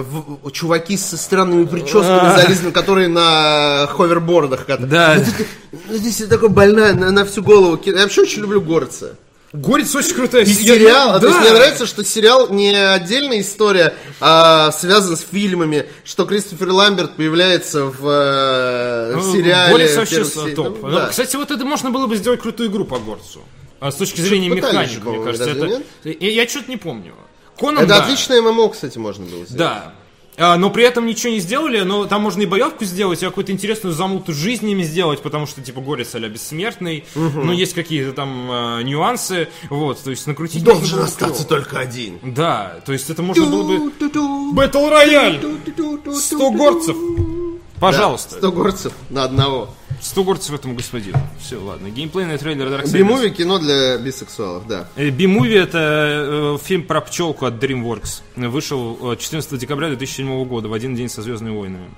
в- чуваки со странными прическами, А. зализанными, которые на ховербордах катаются. Да. Ну, Здесь я такой больная, на, на всю голову. Я вообще очень люблю Горца. Горец очень крутая И сериал, а то есть мне нравится, что сериал не отдельная история, а связан с фильмами, что Кристофер Ламберт появляется в э, Ну, сериале. Горец вообще серии. топ. Ну, Ну, да. Кстати, вот это можно было бы сделать крутую игру по Горцу. А с точки зрения пытались механик, же, мне кажется, это... Я, что-то не помню. Конан, Это да. отличное ММО, кстати, можно было сделать. Да. А, но при этом ничего не сделали, но там можно и боевку сделать, и какую-то интересную замуту жизнями сделать, потому что, типа, Горец а бессмертный, но есть какие-то там а, нюансы, вот, то есть накрутить Должен остаться клёво. только один. Да, то есть это можно было бы... Бэтл рояль! 100 горцев! Пожалуйста. 100 горцев на одного. 100 горцев этому господину. Все, ладно. Геймплейный трейлер Darksiders. Би-муви кино для бисексуалов, да. Э, Би-муви это э, фильм про пчелку от DreamWorks. Вышел э, 14 декабря 2007 года, в один день со Звездными войнами.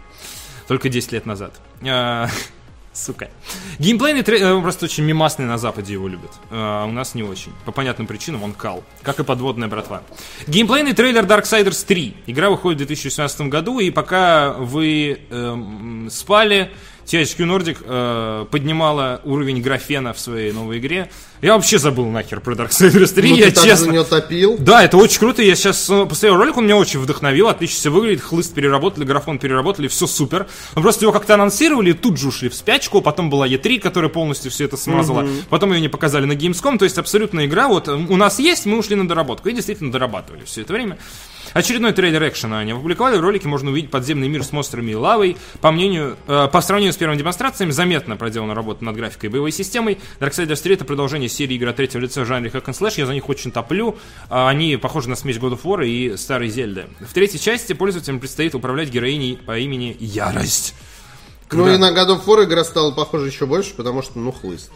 Только 10 лет назад. А, Сука. Геймплейный трейлер, он просто очень мимасный на Западе его любят. А у нас не очень. По понятным причинам он кал. Как и подводная братва. Геймплейный трейлер Darksiders 3. Игра выходит в 2018 году, и пока вы эм, спали, THQ Nordic э, поднимала уровень графена в своей новой игре. Я вообще забыл нахер про Darksiders 3, Ну, я ты так честно. за нее топил. Да, это очень круто. Я сейчас э, посмотрел ролик, он меня очень вдохновил. Отлично все выглядит. Хлыст переработали, графон переработали, все супер. Но просто его как-то анонсировали, тут же ушли в спячку. Потом была E3, которая полностью все это смазала. Потом ее не показали на Gamescom. То есть абсолютная игра. Вот у нас есть, мы ушли на доработку. И действительно дорабатывали все это время. Очередной трейлер экшена они опубликовали. В ролике можно увидеть подземный мир с монстрами и лавой. По мнению, э, по сравнению с первыми демонстрациями, заметно проделана работа над графикой и боевой системой. Darksiders 3 это продолжение серии игр от третьего лица в жанре Hack and Slash. Я за них очень топлю. А Они похожи на смесь God of War и старой Зельды. В третьей части пользователям предстоит управлять героиней по имени Ярость. Ну и на God of War игра стала похожа еще больше, потому что ну хлыст.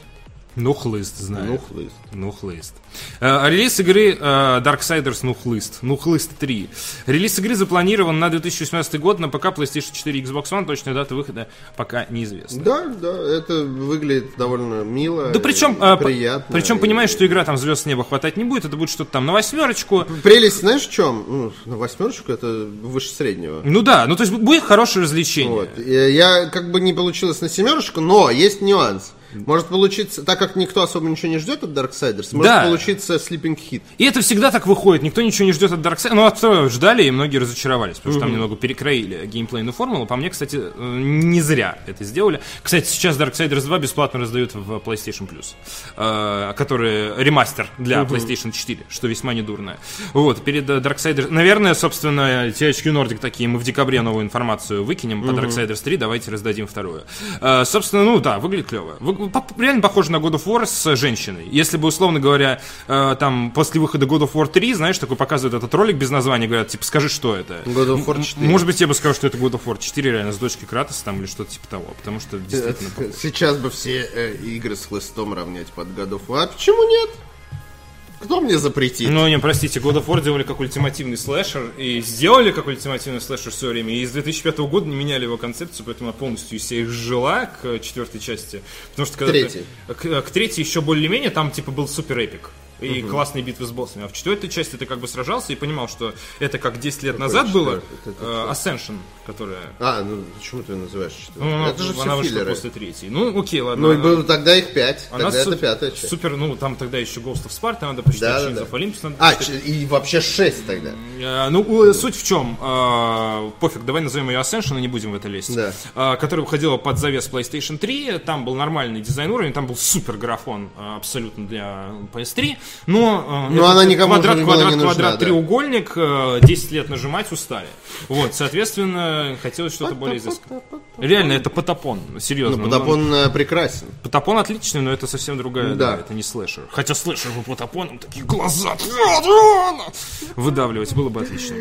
Ну, хлыст, знаю. Ну хлыст. Ну, хлыст. Э, Релиз игры э, Darksiders Ну Хлыст. Ну Хлыст 3. Релиз игры запланирован на 2018 год на ПК, PlayStation 4 и Xbox One. Точная дата выхода пока неизвестна. Да, да, это выглядит довольно мило. Да причем, э, приятно. причем и- понимаешь, что игра там звезд с неба хватать не будет, это будет что-то там на восьмерочку. Прелесть, знаешь, в чем? Ну, на восьмерочку это выше среднего. Ну да, ну то есть будет хорошее развлечение. Вот. Я как бы не получилось на семерочку, но есть нюанс. Может получиться, так как никто особо ничего не ждет от Darksiders, может Да. получиться Sleeping Hit. И это всегда так выходит, никто ничего не ждет от Darksiders. Ну, от второго ждали, и многие разочаровались, потому что там немного перекроили геймплейную формулу. По мне, кстати, э, не зря это сделали. Кстати, сейчас Darksiders 2 бесплатно раздают в PlayStation Plus, э, который ремастер для PlayStation 4, что весьма недурно. Вот, перед э, Darksiders... Наверное, собственно, THQ Nordic такие, мы в декабре новую информацию выкинем по Darksiders 3, давайте раздадим вторую. Э, собственно, ну да, выглядит клево. По- реально похоже на God of War с женщиной. Если бы, условно говоря, э, там, после выхода God of War 3, знаешь, такой показывают этот ролик без названия, говорят, типа, скажи, что это. God of War М- 4. Может быть, я бы сказал, что это God of War 4, реально, с дочкой Кратоса там, или что-то типа того, потому что действительно... Это- Сейчас бы все э, игры с хлыстом равнять под God of War. А почему нет? Кто мне запретит? Ну, не, простите, God of War делали как ультимативный слэшер, и сделали как ультимативный слэшер все время, и с 2005 года не меняли его концепцию, поэтому она полностью из себя изжила к четвертой части. Потому что когда к, к третьей еще более-менее, там типа был супер эпик. И классные битвы с боссами. А в четвертой части ты как бы сражался и понимал, что это как 10 лет назад было. четвертый? Это э, Ascension, которая... А, ну почему ты ее называешь? что? Ну, это же она вышла филлеры. после третьей. Ну, окей, ладно. Ну, и было тогда их пять. она Тогда это су- пятая часть. Супер, ну, там тогда еще Ghost of Sparta надо посчитать, Да, да, да. Olympus надо А, посчитать. и вообще шесть тогда. Э, Ну, э, суть в чем? Э, Пофиг, давай назовем ее Ascension, и не будем в это лезть. Да. Э, Которая выходила под завес PlayStation 3. Там был нормальный дизайн уровня, там был супер графон абсолютно для PS3. Но, э, Но она никому квадрат, квадрат, не нужна, квадрат, да. треугольник, э, 10 лет нажимать устали. Вот, соответственно, хотелось что-то более изысканное. Реально, это потапон, серьезно. Ну, Потапон э, прекрасен. Потапон отличный, но это совсем другая, Да. да, это не слэшер. Хотя слэшер по потапоном такие глаза выдавливать было бы отлично.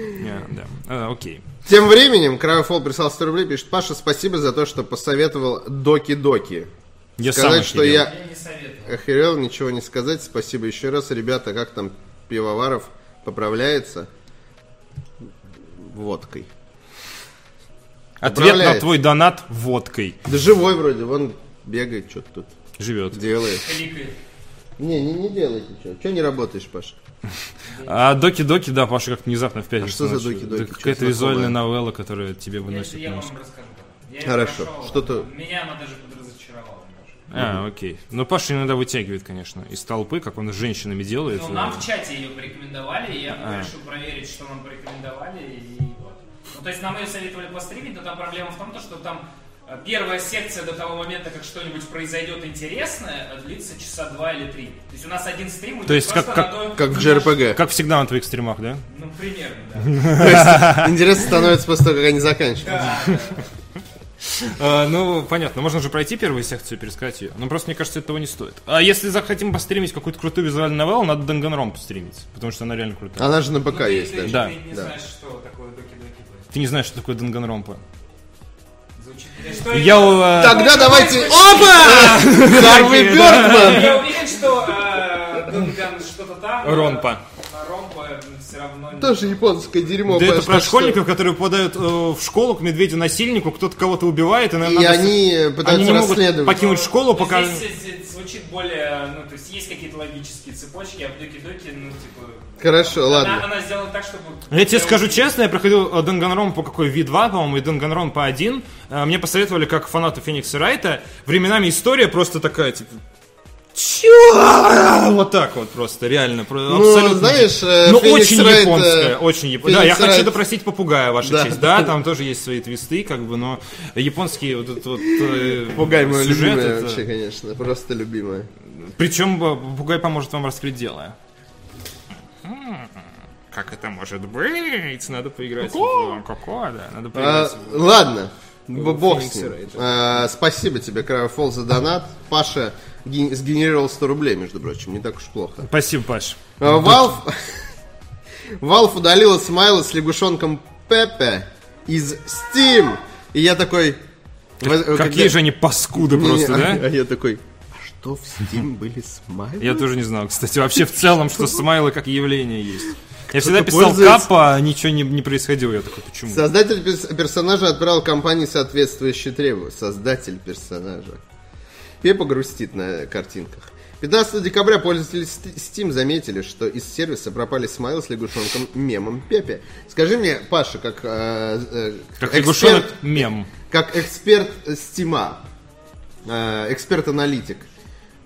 Да. А, окей. Тем временем, Кравофол прислал 100 рублей, пишет, Паша, спасибо за то, что посоветовал Доки-Доки. Я Сказать, сам что я Я не советую. Охерел, ничего не сказать. Спасибо еще раз. Ребята, как там Пивоваров поправляется? Водкой. Ответ на твой донат водкой Да живой вроде, вон бегает, что-то тут живет. делает. Не, не, не делает ничего. Че не работаешь, Паша? А доки-доки, да, Паша, как внезапно в пятницу. А что за доки-доки? Да Какая-то визуальная новелла, которая тебе выносит я вам расскажу. Я Хорошо. Что-то- Меня она даже. А, окей. Ну, Паша иногда вытягивает, конечно, из толпы, как он с женщинами делает. Ну, нам в чате ее порекомендовали, и я А. решил проверить, что нам порекомендовали, и вот. Ну, то есть нам ее советовали постримить, но там проблема в том, то, что там э, первая секция до того момента, как что-нибудь произойдет интересное, э, длится часа два или три. То есть у нас один стрим То есть просто как- на то- Как в JRPG. Как всегда на твоих стримах, да? Ну, примерно, да. Интересно становится после того, как они заканчиваются. А, ну, понятно, можно же пройти первую секцию и пересказать ее. Но просто, мне кажется, этого не стоит. А если захотим постримить какую-то крутую визуальную новеллу, надо Данганромпу стримить, потому что она реально крутая. Она же на ПК Ну, есть даже. Да. Ты не Да. знаешь, что такое доки-доки. Ты не знаешь, что такое Данганромпа. Звучит... Что Я... это? э, Тогда давайте... Опа! Харви Бёрдман! Я уверен, что э, что-то там... э, Ромпа. Все равно... Тоже японское дерьмо. Да это про что- школьников, которые попадают э, в школу к медведю-насильнику, кто-то кого-то убивает, и, И надо- они они пытаются не могут расследовать. покинуть школу, Ну, пока... Здесь, здесь звучит более... Ну, то есть есть какие-то логические цепочки, а в Доки-Доки, ну, типа... Хорошо, Она, ладно. она сделала так, чтобы... Я тебе скажу честно, я проходил э, Данганром по какой V2, по-моему, и Данганром по 1. Э, Мне посоветовали, как фанату Феникса Райта, временами история просто такая, типа... Чё? Вот так вот просто, реально. Ну, абсолютно. знаешь, э, Ну, Феникс очень Райт, э, японская, очень японская. Да, я Феникс хочу Райт- допросить попугая, ваша Да. честь. Да, там тоже есть свои твисты, как бы, но японские вот этот вот э, Пугай мой сюжет, любимый это- вообще, конечно. Просто любимая. Причем э, попугай поможет вам раскрыть дело. М, Как это может быть? Надо поиграть в Коко, да, надо А, поиграть. ладно. Бог с ним. А, Спасибо тебе, Кравофол, за донат. Паша сгенерировал 100 рублей, между прочим. Не так уж плохо. Спасибо, Паш. А, Valve... Valve удалила смайлы с лягушонком Пепе из Steam. И я такой... в- когда- Какие же они паскуды Не, просто, а- да? А я такой... А что в Steam были смайлы? Я тоже не знал, кстати, вообще в целом, что смайлы как явление есть. Я всегда писал капа, а ничего не, не происходило. Я такой, почему? Создатель перс- персонажа отправил компании соответствующие требования. Создатель персонажа. Пепа грустит на картинках. 15 декабря пользователи Steam заметили, что из сервиса пропали смайлы с лягушонком мемом Пепе. Скажи мне, Паша, как, э, э, Как эксперт, лягушонок мем. как эксперт Стима, э, эксперт-аналитик,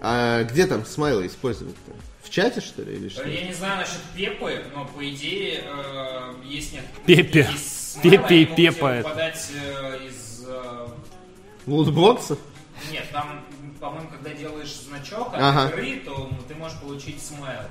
э, где там смайлы использовать-то? В чате, что ли, или что? Я не знаю насчет Пепы, но по идее э, есть нет. Пепе. есть смайлы, Пепе и Пепа это. выпадать, э, из э, Лутбоксы? Нет, там, по-моему, когда делаешь значок от Ага. игры, то ну, ты можешь получить смайл,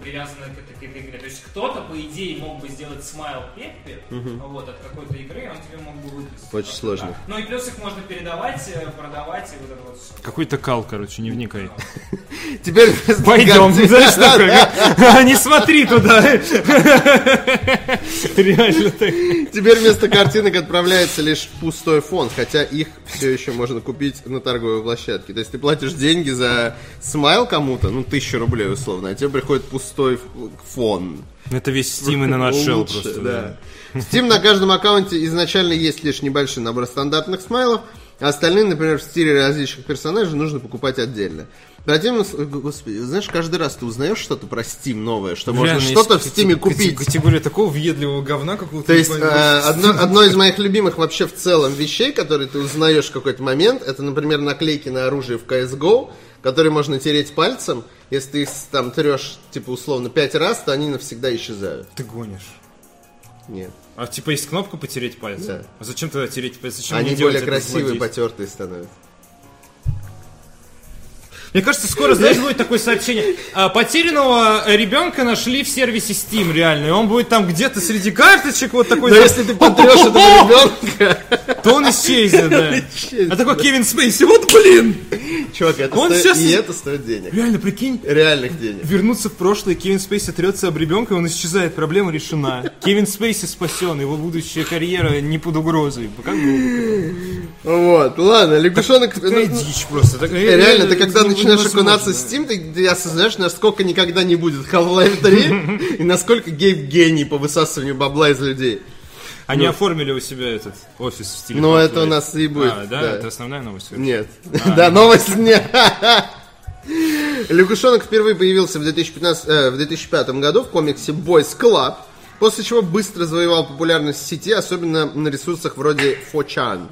привязанный к этой, к этой игре. То есть кто-то, по идее, мог бы сделать смайл Пеппи вот, от какой-то игры, и он тебе мог бы выписать. Очень сложно. Да. Ну и плюс их можно передавать, э, продавать, и вот это вот все. Какой-то кал, короче, не вникай. Теперь Пойдем, знаешь, такой, не смотри туда. Реально так. Теперь вместо картинок отправляется лишь пустой фон, хотя их все еще можно купить на торговой площадке. Есть ты платишь деньги за смайл кому-то, ну, тысячу рублей условно, а тебе приходит пустой фон. Это весь Steam и на Nutshell просто, да. да. Steam на каждом аккаунте изначально есть лишь небольшой набор стандартных смайлов, а остальные, например, в стиле различных персонажей нужно покупать отдельно. Противно, с- господи, знаешь, каждый раз ты узнаешь что-то про Steam новое, что можно Реально, что-то в Steam купить. Категория такого въедливого говна какого-то. То есть э, одно, одно из моих любимых вообще в целом вещей, которые ты узнаешь в какой-то момент, это, например, наклейки на оружие в CSGO, которые можно тереть пальцем. Если ты их там трешь, типа, условно, пять раз, то они навсегда исчезают. Ты гонишь. Нет. А типа есть кнопка потереть пальцы? Да. А зачем тогда тереть пальцы? Зачем они более красивые, потертые становятся. Мне кажется, скоро, знаешь, будет такое сообщение. А, Потерянного ребенка нашли в сервисе Steam, реально. И он будет там где-то среди карточек вот такой... Но если ты потрешь этого ребенка, То он исчезнет, да. А такой Кевин Спейси, вот блин! чувак, это Он стоит- сейчас- и это стоит денег. Реально, прикинь, Реальных денег. вернуться в прошлое, Кевин Спейси трется об ребенка, он исчезает, проблема решена. Кевин Спейси спасен, его будущая карьера не под угрозой. Как бы, Вот, ладно, лягушонок... такая ну, дичь просто. так- Реально, ты когда это начинаешь окунаться в Steam, ты, ты осознаешь, насколько никогда не будет Half-Life 3 и насколько Гейб гений по высасыванию бабла из людей. Они оформили у себя этот офис в стиле. Ну, это у нас и будет. А, да? да. Это основная новость. Нет. Да, новость не. Лягушонок впервые появился в, 2015, э, в 2005 году в комиксе Boys Club, после чего быстро завоевал популярность в сети, особенно на ресурсах вроде 4chan.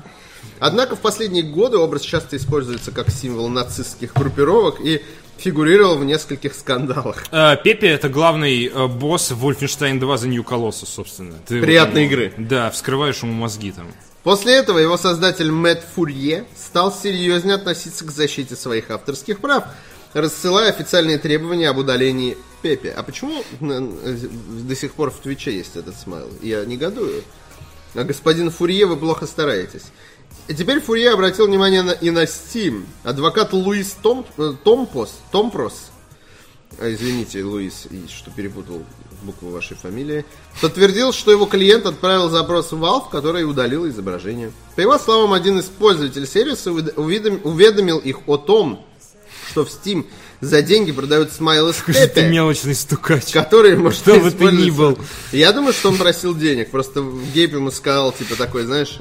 Однако в последние годы образ часто используется как символ нацистских группировок и фигурировал в нескольких скандалах. Э, Пепе это главный э, босс Wolfenstein 2 The New Colossus, собственно. Ты Приятной вот, игры. Да, вскрываешь ему мозги там. После этого его создатель Мэтт Фурье стал серьезнее относиться к защите своих авторских прав, рассылая официальные требования об удалении Пепе. А почему э, до сих пор в Твиче есть этот смайл? Я негодую. А господин Фурье, вы плохо стараетесь. И теперь Фурье обратил внимание на, и на Steam. Адвокат Луис Том, э, Томпос, Томпрос, а, извините, Луис, что перепутал букву вашей фамилии, подтвердил, что его клиент отправил запрос в Valve, который удалил изображение. По его словам, один из пользователей сервиса увед- уведом- уведомил их о том, что в Steam за деньги продают смайлы с Ты мелочный стукач. которые можно Что бы ты ни был. Я думаю, что он просил денег. Просто Гейб ему сказал, типа, такой, знаешь,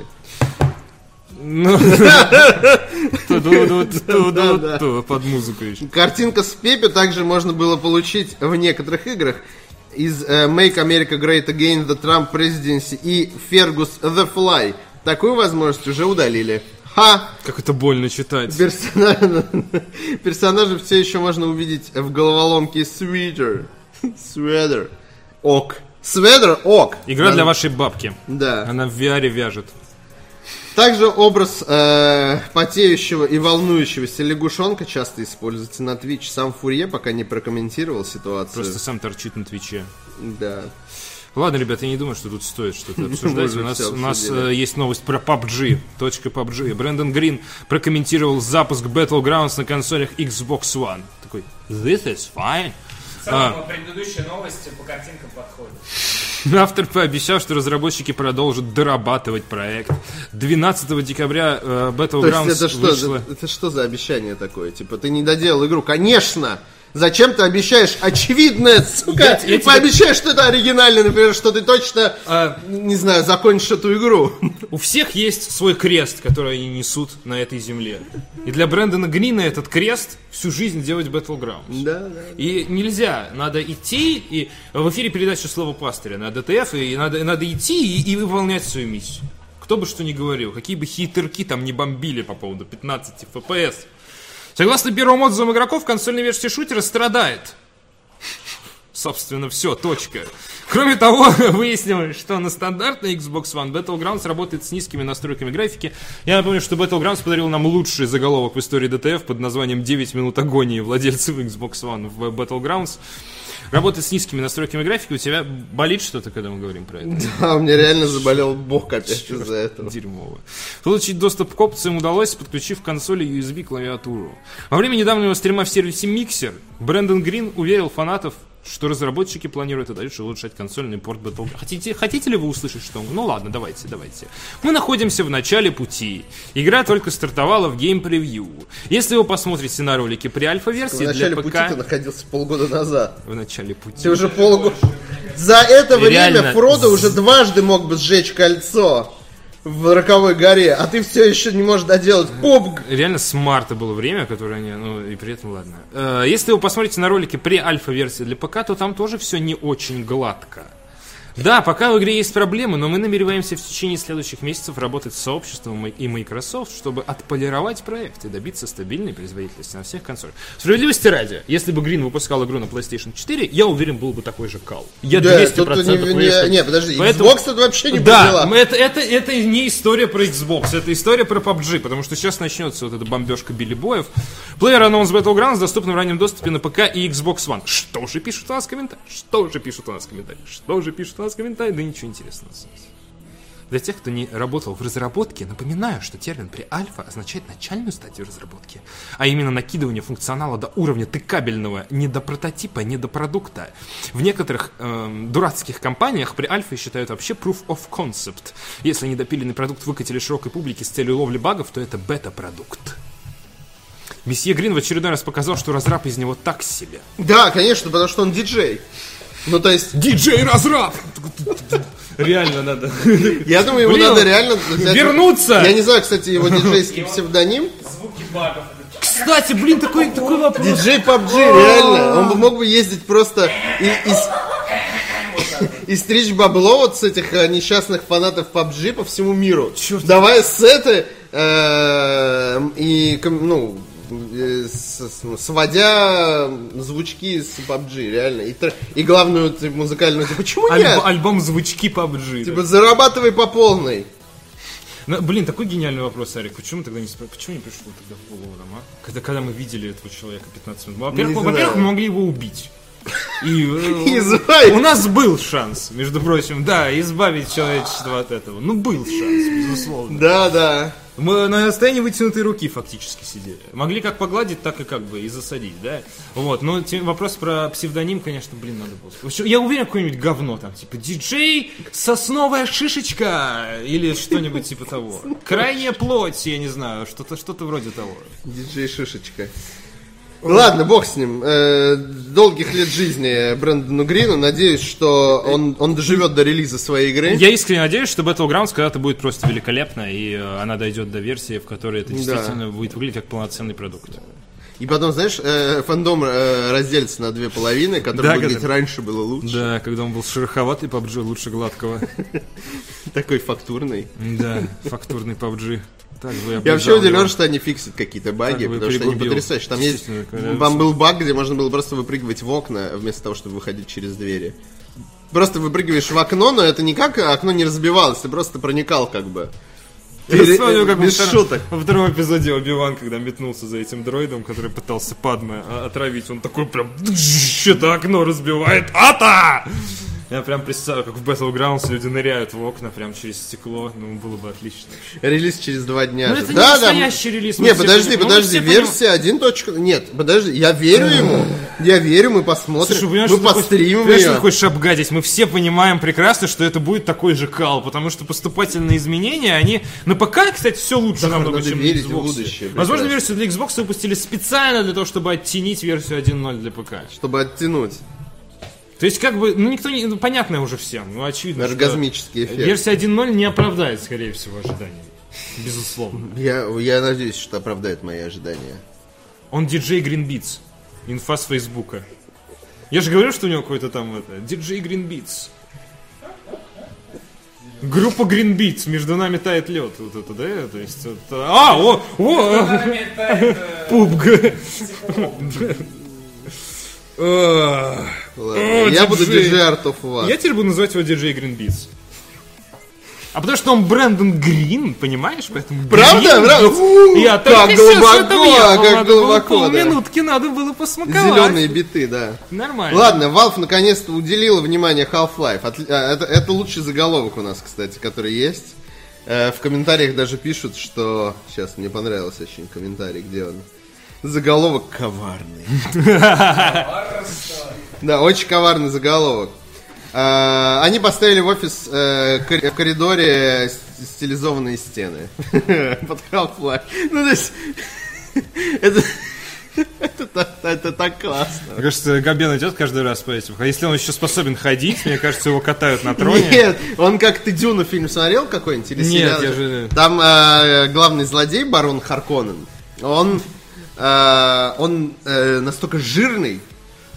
под музыку еще. Картинка с Пепе также можно было получить в некоторых играх из э, Make America Great Again, The Trump Presidency и Fergus The Fly. Такую возможность уже удалили. Ха! Как это больно читать. Персонажа, персонажа все еще можно увидеть в головоломке Sweater. Sweater. Ок. Сведер ок. Игра для вашей бабки. Да. Она в VR вяжет. Также образ э, потеющего и волнующегося лягушонка часто используется на Twitch. Сам Фурье пока не прокомментировал ситуацию. Просто сам торчит на Твиче. Да. Ладно, ребята, я не думаю, что тут стоит что-то обсуждать. У нас, у нас э, есть новость про PUBG. Точка PUBG. Брэндон Грин прокомментировал запуск Battlegrounds на консолях Xbox One. Такой, this is fine. В целом, А. предыдущие новости по картинкам подходят. Автор пообещал, что разработчики продолжат дорабатывать проект. 12 декабря э, Battlegrounds это что, вышла... это, это что за обещание такое? Типа, ты не доделал игру? Конечно! Зачем ты обещаешь очевидное, сука? Я- я тебе- Пообещаешь, что это оригинально, например, что ты точно, А. не знаю, закончишь эту игру. У всех есть свой крест, который они несут на этой земле. И для Брэндона Грина этот крест всю жизнь делать Battlegrounds. Да, да. И нельзя, надо идти, и в эфире передача «Слово пастыря» на ДТФ, и надо, надо идти и, и выполнять свою миссию. Кто бы что ни говорил, какие бы хитерки там не бомбили по поводу 15 FPS. Согласно первым отзывам игроков, консольная версия шутера страдает. Собственно, все, точка. Кроме того, выяснилось, что на стандартной Xbox One Battlegrounds работает с низкими настройками графики. Я напомню, что Battlegrounds подарил нам лучший заголовок в истории DTF под названием «9 минут агонии владельцев Xbox One в Battlegrounds». Работает с низкими настройками графики. У тебя болит что-то, когда мы говорим про это? А у меня реально заболел бок опять из-за этого. Дерьмово. Получить доступ к опциям удалось, подключив к консоли USB клавиатуру. Во время недавнего стрима в сервисе Mixer Брэндон Грин уверил фанатов, что разработчики планируют и дальше улучшать консольный порт Battlegrounds. Хотите, хотите ли вы услышать, что... Ну ладно, давайте, давайте. Мы находимся в начале пути. Игра только стартовала в Game Preview. Если вы посмотрите на ролики при В альфа-версии для начале ПК... пути ты находился полгода назад. В начале пути. Ты уже полгода... За это время Фродо уже дважды мог бы сжечь кольцо в Роковой горе, а ты все еще не можешь доделать пубг. Реально с марта было время, которое они, ну и при этом ладно. Э, Если вы посмотрите на ролики при альфа-версии для ПК, то там тоже все не очень гладко. Да, пока в игре есть проблемы, но мы намереваемся в течение следующих месяцев работать с сообществом и Microsoft, чтобы отполировать проект и добиться стабильной производительности на всех консолях. Справедливости ради, если бы Green выпускал игру на PlayStation 4, я уверен, был бы такой же кал. Я 200% Да, тут не, уверен, не, не, подожди, Поэтому- Xbox тут вообще не да, это, это, это не история про Xbox, это история про PUBG, потому что сейчас начнется вот эта бомбежка Билли Боев. Player Unknown's Battlegrounds доступна в раннем доступе на ПК и Xbox One. Что же пишут у нас в комментариях? Что же пишут у нас в комментариях? Что же пишут у нас в комментариях? Да ничего интересного. Для тех, кто не работал в разработке, напоминаю, что термин при альфа означает начальную стадию разработки, а именно накидывание функционала до уровня тыкабельного не до прототипа, не до продукта. В некоторых эм, дурацких компаниях при альфе считают вообще proof of concept. Если недопиленный продукт выкатили широкой публике с целью ловли багов, то это бета-продукт. Месье Грин в очередной раз показал, что разраб из него так себе. Да, конечно, потому что он диджей. Ну, то есть, Диджей-разраб! Реально надо. я думаю, ему Блин, надо реально... вернуться! Я не знаю, кстати, его диджейский псевдоним. Звуки багов. Кстати, блин, такой, такой вопрос. Диджей PUBG, реально. Он бы мог бы ездить просто и, и, с- и стричь бабло вот с этих э, несчастных фанатов PUBG по всему миру. Чёрт. Давая сеты э, и, ком- ну, сводя звучки с PUBG, реально. И, и главную типа, музыкальную, типа, почему нет? Альб- альбом звучки PUBG. Типа, зарабатывай по полной. Ну, блин, такой гениальный вопрос, Арик. Почему тогда не спро- Почему не пришло тогда в голову нам, а? Когда, когда мы видели этого человека 15 минут. Во-первых, во-первых, мы могли его убить. И, э, Избавить. у нас был шанс, между прочим, да, избавить человечество от этого. Ну, был шанс, безусловно. Да, да. Мы на расстоянии вытянутой руки фактически сидели. Могли как погладить, так и как бы и засадить, да? Вот, но те- вопрос про псевдоним, конечно, блин, надо было. Я уверен, какое-нибудь говно там, типа диджей сосновая шишечка или что-нибудь типа того. Крайняя плоть, я не знаю, что-то что-то вроде того. Диджей Шишечка. Ладно, бог с ним. Э, долгих лет жизни Брэндону Грину. Надеюсь, что он, он доживет до релиза своей игры. Я искренне надеюсь, что Battlegrounds когда-то будет просто великолепно, и э, она дойдет до версии, в которой это действительно будет выглядеть как полноценный продукт. И потом, знаешь, э, фандом э, разделится на две половины, которые Да, будут когда- раньше было лучше. Да, когда он был шероховатый PUBG, лучше гладкого. Такой фактурный. Да, фактурный PUBG. Я вообще удивлен, что они фиксят какие-то баги, потому что они потрясающие. Там есть, там был баг, где можно было просто выпрыгивать в окна, вместо того, чтобы выходить через двери. Просто выпрыгиваешь в окно, но это никак окно не разбивалось, ты просто проникал как бы. Я вспомнил, как без втором- шуток. Во втором эпизоде Оби-Ван, когда метнулся за этим дроидом, который пытался Падме а, отравить, он такой прям что-то окно разбивает. Ата! Я прям представляю, как в Battlegrounds люди ныряют в окна прям через стекло. Ну, было бы отлично. Релиз через два дня. Ну, же. это не да, да. настоящий релиз, мы Не, подожди, мы подожди, версия 1. точка- Нет, подожди, я верю ему. Я верю, мы посмотрим. Слушай, понимаешь, мы постримим что ее. ты хочешь обгадить? Мы все понимаем прекрасно, что это будет такой же кал, потому что поступательные изменения, они... На ПК, кстати, все лучше намного, надо чем на Xbox. будущее, Возможно, версию для Xbox выпустили специально для того, чтобы оттенить версию 1.0 для ПК. Чтобы оттянуть. То есть, как бы, ну, никто не... Ну, понятно уже всем, ну, очевидно, что Оргазмический эффект. версия 1.0 не оправдает, скорее всего, ожиданий. Безусловно. Я, я надеюсь, что оправдает мои ожидания. Он диджей Green Beats. Инфа с Фейсбука. Я же говорю, что у него какой-то там это. Диджей Green Beats. Группа Green Beats, между нами тает лед. Вот это, да? То есть, это... А, о, о, Это, пубг. А, Ладно, О, я буду диджей. Art of War. Я теперь буду называть его диджей Green Beats. А потому что он Брэндон Грин, понимаешь? Поэтому Правда? Правда? Я сейчас глубоко, как Надо было глубоко, да. Полминутки надо было посмаковать. Зеленые биты, да. Нормально. Ладно, Valve наконец-то уделила внимание Half-Life. А, Это, это лучший заголовок у нас, кстати, который есть. Э, В комментариях даже пишут, что... Сейчас, мне понравился очень комментарий, где он. Заголовок коварный. Да, очень коварный заголовок. А, Они поставили в офис э, в коридоре стилизованные стены под Half-Life. Ну, то есть... Это... Это, так- это так классно. Мне кажется, Габен идет каждый раз по этим. А если он еще способен ходить, мне кажется, его катают на троне. Нет, он как ты Дюну фильм смотрел какой-нибудь? Или Нет, я же- Там э, главный злодей, барон Харконнен, он, э, он э, настолько жирный,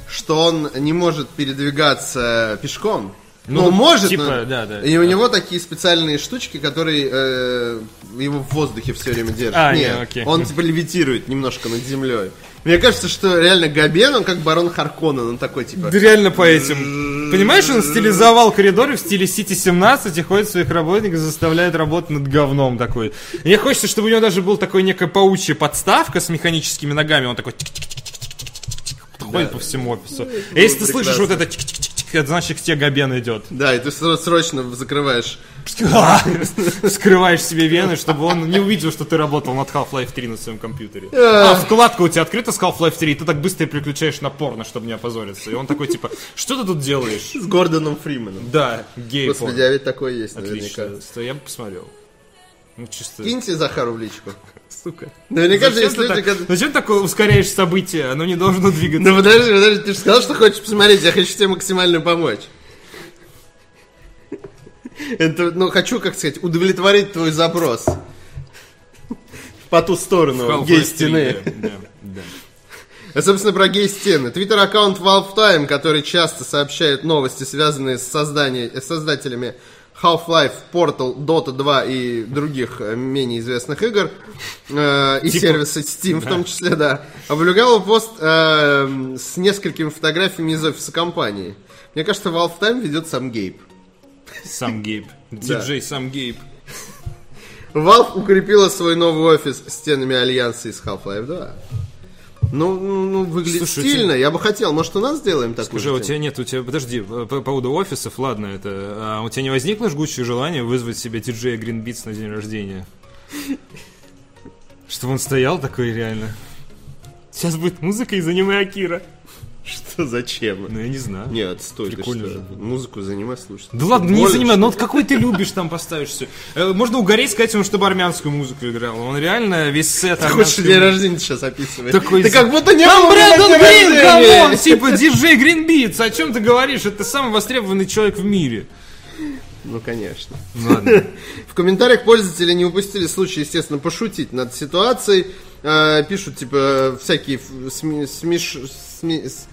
что он не может передвигаться пешком. Ну, Ну, он может, типа, но- да, да. И у него такие специальные штучки, которые э, его в воздухе все время держат. А, Нет, не, окей. он типа левитирует немножко над землей. Мне кажется, что реально Габен, он как барон Харконнен, он такой типа... Да реально по этим. Понимаешь, он стилизовал коридоры в стиле City 17 и ходит своих работников, заставляет работать над говном такой. Мне хочется, чтобы у него даже был такой некая паучья подставка с механическими ногами. Он такой ходит по всему офису. Если ты слышишь вот это тик-тик-тик-тик, это значит, к тебе Габен идет. Да, и ты сро- срочно закрываешь Скрываешь себе вены, чтобы он не увидел, что ты работал над Half-Life 3 на своем компьютере. А вкладка у тебя открыта с Half-Life 3, и ты так быстро переключаешь на порно, чтобы не опозориться. И он такой, типа, что ты тут делаешь? с Гордоном Фрименом. Да, гей Господи, а ведь такое есть наверняка. Отлично. Стой, Я бы посмотрел. Ну, чисто... Киньте Захару в личку. Сука. Наверняка же есть люди, которые... Зачем такое ускоряешь события? Оно не должно двигаться. Ну подожди, подожди, ты же сказал, что хочешь посмотреть, я хочу тебе максимально помочь. Это, ну, хочу, как сказать, удовлетворить твой запрос. По ту сторону гей-стены. 3, да, да, да. А, собственно, про гей-стены. Твиттер-аккаунт Valve Time, который часто сообщает новости, связанные с, созданием, с создателями Half-Life, Portal, Dota 2 и других э, менее известных игр, э, и Типа- сервисы Steam в том числе, да, опубликовал пост э, с несколькими фотографиями из офиса компании. Мне кажется, Valve Time ведет сам Гейб. Сам Гейб. Диджей сам Гейб. Valve укрепила свой новый офис стенами альянса из Half-Life 2. Ну, ну, выглядит Слушай, у стильно. Я бы хотел. Может, у нас сделаем такую Уже у же тебя нет, у тебя, подожди, по по поводу офисов, ладно, это, а у тебя не возникло жгучее желание вызвать себе диджея Green Beats на день рождения? Чтобы он стоял такой реально. Сейчас будет музыка из аниме Акира. Что, зачем? Ну, я не знаю. Нет, стой, Прикольно же. Музыку занимай, слушай. Да ладно, не занимай, что ну вот какой ты любишь там поставишь все. Можно угореть, сказать ему, чтобы армянскую музыку играл. Он реально весь сет Ты хочешь день рождения сейчас описывать? Такой ты как будто не Там Брэндон Грин, come on, типа диджей Green Beats, о чем ты говоришь? Это самый востребованный человек в мире. Ну, конечно. Ладно. В комментариях пользователи не упустили случай, естественно, пошутить над ситуацией. Э, пишут, типа, всякие смеш- сми- с- с-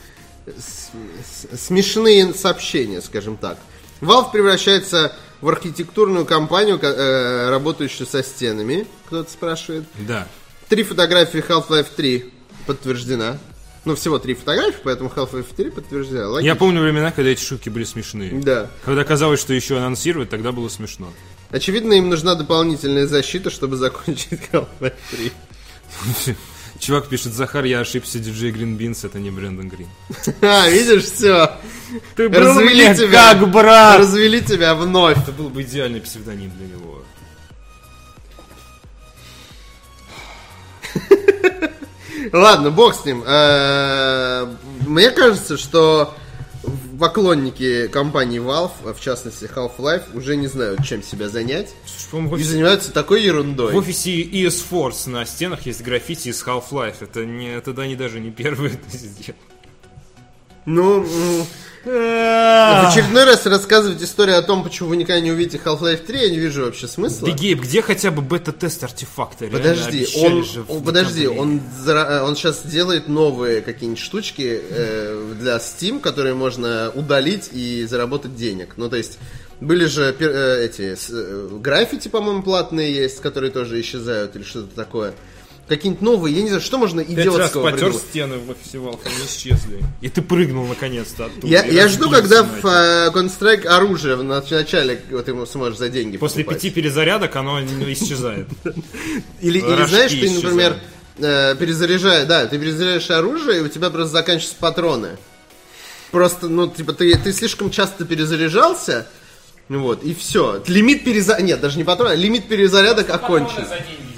смешные сообщения, скажем так. Valve превращается в архитектурную компанию, ко- э, работающую со стенами, кто-то спрашивает. Да. Три фотографии Half-Life 3 подтверждена. Ну, всего три фотографии, поэтому Half-Life 3 подтверждена. Я Логично. помню времена, когда эти шутки были смешные. Да. Когда казалось, что еще анонсировать, тогда было смешно. Очевидно, им нужна дополнительная защита, чтобы закончить Half-Life 3. Чувак пишет, Захар, я ошибся, диджей Green Beans, это не Брэндон Грин. А, видишь, все. Ты Развели тебя. как брат! Развели тебя вновь. Это был бы идеальный псевдоним для него. Ладно, бог с ним. Э, Мне кажется, что поклонники компании Valve, а в частности Half-Life, уже не знают, чем себя занять. В И офисе- занимаются такой В ерундой. офисе ES Force на стенах есть граффити из Half-Life. Это не, тогда они даже не первые это сделали. Ну, м, в очередной раз рассказывать историю о том, почему вы никогда не увидите Half-Life 3, я не вижу вообще смысла. Да, Гейб, где хотя бы бета-тест артефакта? Подожди, он, он- подожди, декабре. он, он сейчас делает новые какие-нибудь штучки э, для Steam, которые можно удалить и заработать денег. Ну, то есть, были же э, эти э, граффити, по-моему, платные есть, которые тоже исчезают или что-то такое. Какие-нибудь новые, я не знаю, что можно Пять раз идиотского потер придумать. стены в офисе Valve, они исчезли. И ты прыгнул наконец-то оттуда. Я, я жду, когда в э, Counter-Strike оружие в нач- начале вот, ты ему сможешь за деньги После покупать. пяти перезарядок оно не исчезает. Или, или Рожки знаешь, ты, например, исчезают. э, перезаряжаешь, да, ты перезаряжаешь оружие, и у тебя просто заканчиваются патроны. Просто, ну, типа, ты, ты слишком часто перезаряжался, ну вот, и все. Лимит перезарядок, нет, даже не патроны, а лимит перезарядок Патроны окончен. за деньги.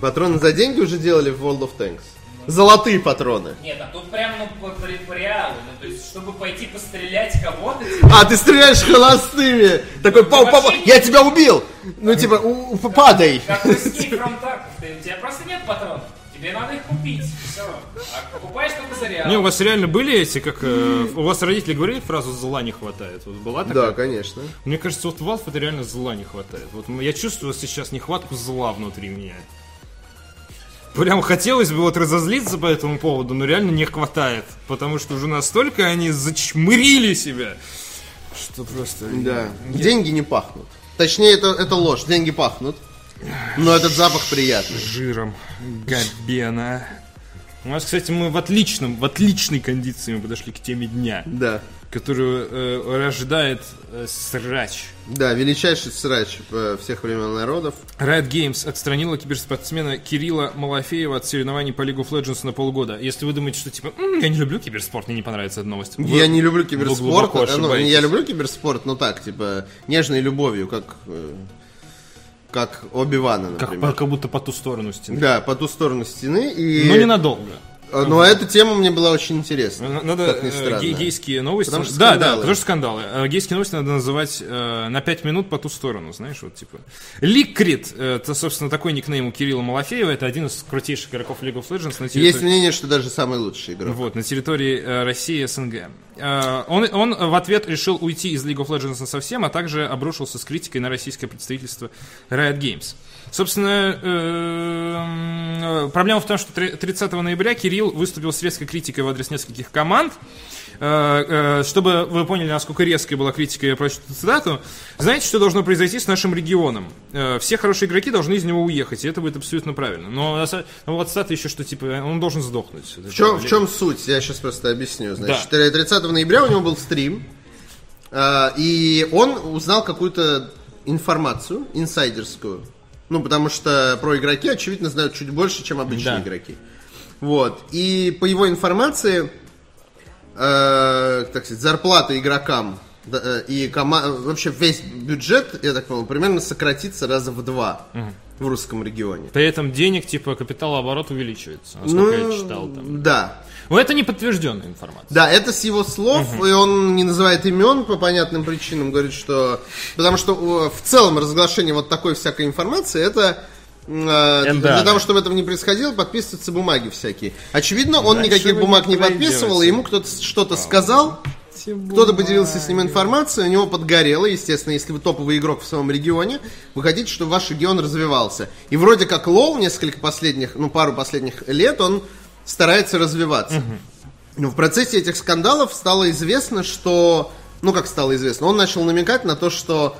Патроны за деньги уже делали в World of Tanks. Золотые патроны. Нет, а тут прям ну по, по, по реалу. Ну, то есть, чтобы пойти пострелять кого-то, типа, А, ты стреляешь холостыми! Такой, пау, пау, пау, я тебя убил! Ну, типа, у- у- падай! как ты- у тебя просто нет патронов. Тебе надо их купить. Все. А покупаешь только за реал. Не, у вас реально были эти, как... э, у вас родители говорили фразу «зла не хватает»? Вот была такая? Да, конечно. Мне кажется, вот в Valve это реально зла не хватает. Вот я чувствую сейчас нехватку зла внутри меня. Прям хотелось бы вот разозлиться по этому поводу, но реально не хватает. Потому что уже настолько они зачмырили себя, что просто... Да. Деньги не пахнут. Точнее, это, это ложь. Деньги пахнут. Но этот запах приятный. жиром габена. У нас, кстати, мы в отличном, в отличной кондиции мы подошли к теме дня, Да. Которую э, рождает э, срач. Да, величайший срач э, всех времен народов. Riot Games отстранила киберспортсмена Кирилла Малафеева от соревнований по League of Legends на полгода. Если вы думаете, что типа, «М, я не люблю киберспорт, мне не понравится эта новость. Вы- я не люблю киберспорт. э, ну, я люблю киберспорт, но так, типа, нежной любовью, как, э, как Оби-Вана, Как, например. по- как будто по ту сторону стены. Да, по ту сторону стены. И... Но ненадолго. Э, Но эта тема мне была очень интересна. Н- Надо как ни э, странно. гейские новости. Потому что да, да, потому что скандалы. Э, Гейские новости надо называть э, на 5 минут по ту сторону, знаешь, вот типа. Ликрит, э, это, собственно, такой никнейм у Кирилла Малафеева, это один из крутейших игроков League of Legends на территории... Есть мнение, что даже самый лучший игрок. Вот, на территории э, России и СНГ. Э, он, он в ответ решил уйти из League of Legends совсем, а также обрушился с критикой на российское представительство Riot Games. Собственно, э, э, проблема в том, что три- 30 ноября Кирилл выступил с резкой критикой в адрес нескольких команд. э, э, чтобы вы поняли, насколько резкой была критика, я эту цитату. Знаете, что должно произойти с нашим регионом? Э, все хорошие игроки должны из него уехать, и это будет абсолютно правильно. Но, но вот цитата еще, что типа он должен сдохнуть. В чем, в чем суть? Я сейчас просто объясню. Значит, Да. 30 ноября у него был стрим, и он узнал какую-то информацию инсайдерскую. Ну, потому что про игроки, очевидно, знают чуть больше, чем обычные Да. игроки. Вот. И по его информации, э, так сказать, зарплата игрокам э, и кома- вообще весь бюджет, я так понял, примерно сократится раза в два в русском регионе. При этом денег, типа, капиталооборот увеличивается, насколько я читал там. да. Но это не подтвержденная информация. Да, это с его слов, и он не называет имен по понятным причинам, говорит, что... Потому что в целом разглашение вот такой всякой информации, это... э, Для Да. того, чтобы этого не происходило, подписываются бумаги всякие. Очевидно, он Дальше никаких бумаг не подписывал, и ему кто-то что-то сказал, кто-то поделился с ним информацией, у него подгорело, естественно, если вы топовый игрок в своем регионе, вы хотите, чтобы ваш регион развивался. И вроде как лол несколько последних, ну пару последних лет, он старается развиваться. Но в процессе этих скандалов стало известно, что... Ну, как стало известно? Он начал намекать на то, что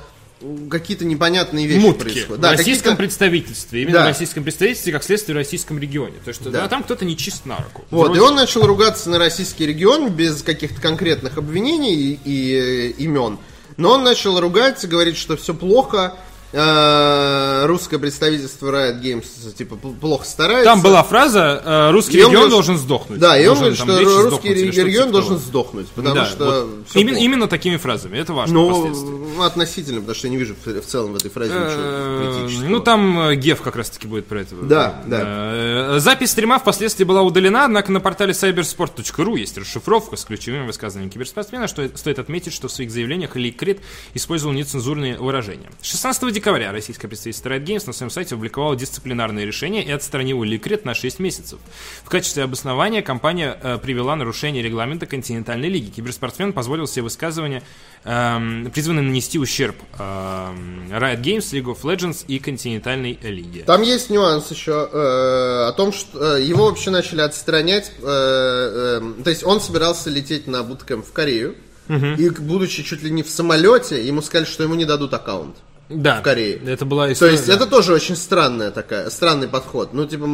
какие-то непонятные вещи Мутки происходят. в российском представительстве. Именно Да. в российском представительстве, как следствие в российском регионе. То есть, Да. да, там кто-то не чист на руку. Вот, Вроде- и он начал ругаться на российский регион без каких-то конкретных обвинений и, и, э, имен. Но он начал ругать, говорить, что все плохо. Э, русское представительство Riot Games типа пл- плохо старается. Там была фраза э, «русский И регион говорит, должен сдохнуть». Да, и он говорит, что русский регион типа должен того. сдохнуть, потому Да, что вот именно, плохо. именно такими фразами. Это важно Ну, относительно, потому что я не вижу в, в целом в этой фразе ничего Э, критического. Ну, там Геф как раз-таки будет про это. Да, да. Запись стрима впоследствии была удалена, однако на портале cybersport.ru есть расшифровка с ключевыми высказываниями киберспортсмена, что стоит отметить, что в своих заявлениях Ли Крит использовал нецензурные выражения. 16 декабря российское представительство Riot Games на своем сайте опубликовало дисциплинарное решение и отстранило Ли Крит на 6 месяцев. В качестве обоснования компания э, привела нарушение регламента континентальной лиги. Киберспортсмен позволил себе высказывания, эм, призванные нанести ущерб эм, Riot Games, League of Legends и континентальной лиге. Там есть нюанс еще э, о том, что э, его вообще начали отстранять. э, э, то есть он собирался лететь на буткэмп в Корею. И, будучи чуть ли не в самолете, ему сказали, что ему не дадут аккаунт. Да, в Корее. Это была То история. есть да. это тоже очень странная такая, странный подход. Ну, типа,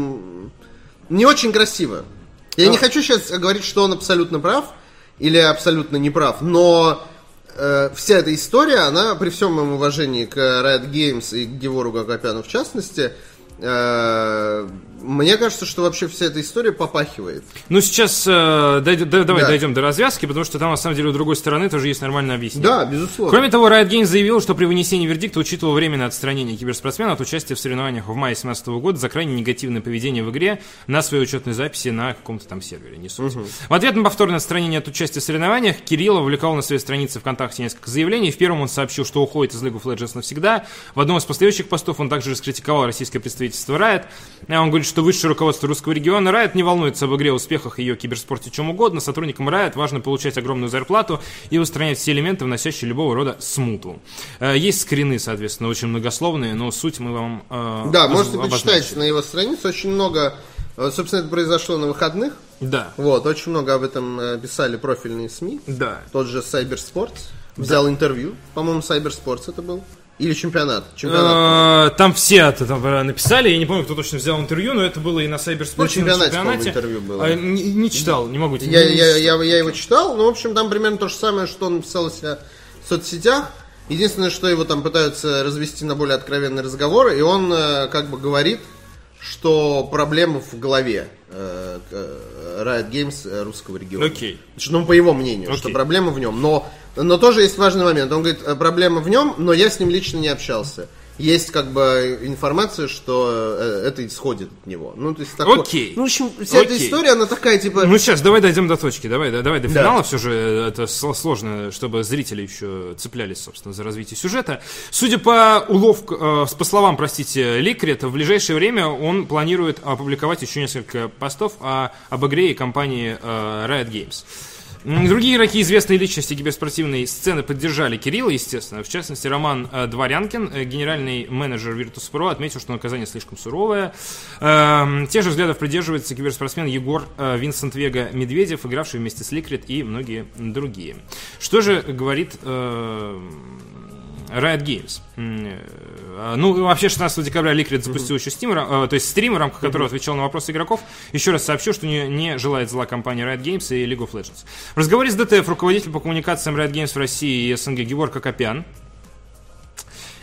не очень красиво. Я не хочу сейчас говорить, что он абсолютно прав или абсолютно не прав, но э, вся эта история, она при всем моем уважении к Riot Games и к Гевору Гагапяну в частности, э, мне кажется, что вообще вся эта история попахивает. Ну, сейчас э, дойдем- да- давай Да. дойдем до развязки, потому что там, на самом деле, у другой стороны тоже есть нормальное объяснение. Да, безусловно. Кроме того, Riot Games заявил, что при вынесении вердикта учитывал временное отстранение киберспортсмена от участия в соревнованиях в мае 2017 года за крайне негативное поведение в игре на своей учетной записи на каком-то там сервере, не суть. В ответ на повторное отстранение от участия в соревнованиях, Кирилл увлекал на своей странице ВКонтакте несколько заявлений. В первом он сообщил, что уходит из League of Legends навсегда. В одном из последующих постов он также раскритиковал российское представительство Riot. А Он говорит, что высшее руководство русского региона Riot не волнуется об игре, успехах ее киберспорте, чем угодно. Сотрудникам Riot важно получать огромную зарплату и устранять все элементы, вносящие любого рода смуту. Э, Есть скрины, соответственно, очень многословные, но суть мы вам э, Да, можете обозначили. почитать на его странице. Очень много... э, Собственно, это произошло на выходных. Да. Вот, очень много об этом э, писали профильные СМИ. Да. Тот же Cybersports взял интервью. По-моему, Cybersports это был. Или чемпионат. Чемпионат. Э, Там все это там, э, написали, я не помню, кто точно взял интервью, но это было и на Cybersport, На и на чемпионате, интервью было. А, не, не читал, не могу тебе Я, не- я, я, я его читал, ну, в общем, там примерно то же самое, что он писал себя в соцсетях. Единственное, что его там пытаются развести на более откровенные разговоры, и он э, как бы говорит, что проблема в голове э, э, Riot Games э, русского региона. Окей. Значит, Ну, по его мнению, что Окей. проблема в нем. Но, но тоже есть важный момент. Он говорит, э, проблема в нем, но я с ним лично не общался. Есть как бы информация, что э, это исходит от него. Ну, то есть такое- Окей. Ну, в общем, вся эта Окей. история, она такая, типа... Ну сейчас, давай дойдем до точки, давай, да, давай до Да. финала, все же э, это сло- сложно, чтобы зрители еще цеплялись, собственно, за развитие сюжета. Судя по уловкам, по словам, простите, Ликрета, в ближайшее время он планирует опубликовать еще несколько постов о, об игре и компании э, Riot Games. Другие игроки, известные личности киберспортивной сцены, поддержали Кирилла, естественно. В частности, Роман э, Дворянкин, э, генеральный менеджер Virtus.pro, отметил, что наказание слишком суровое. Эм, Те же взглядов придерживается киберспортсмен Егор э, Винсент Вега Медведев, игравший вместе с Ликрит и многие другие. Что же говорит Riot Games. Э, Ну, вообще, 16 декабря Liquid запустил еще Steam, э, то есть стрим, в рамках которого отвечал на вопросы игроков. Еще раз сообщу, что не, не желает зла компания Riot Games и League of Legends. В разговоре с ДТФ руководитель по коммуникациям Riot Games в России и СНГ Георг Акопян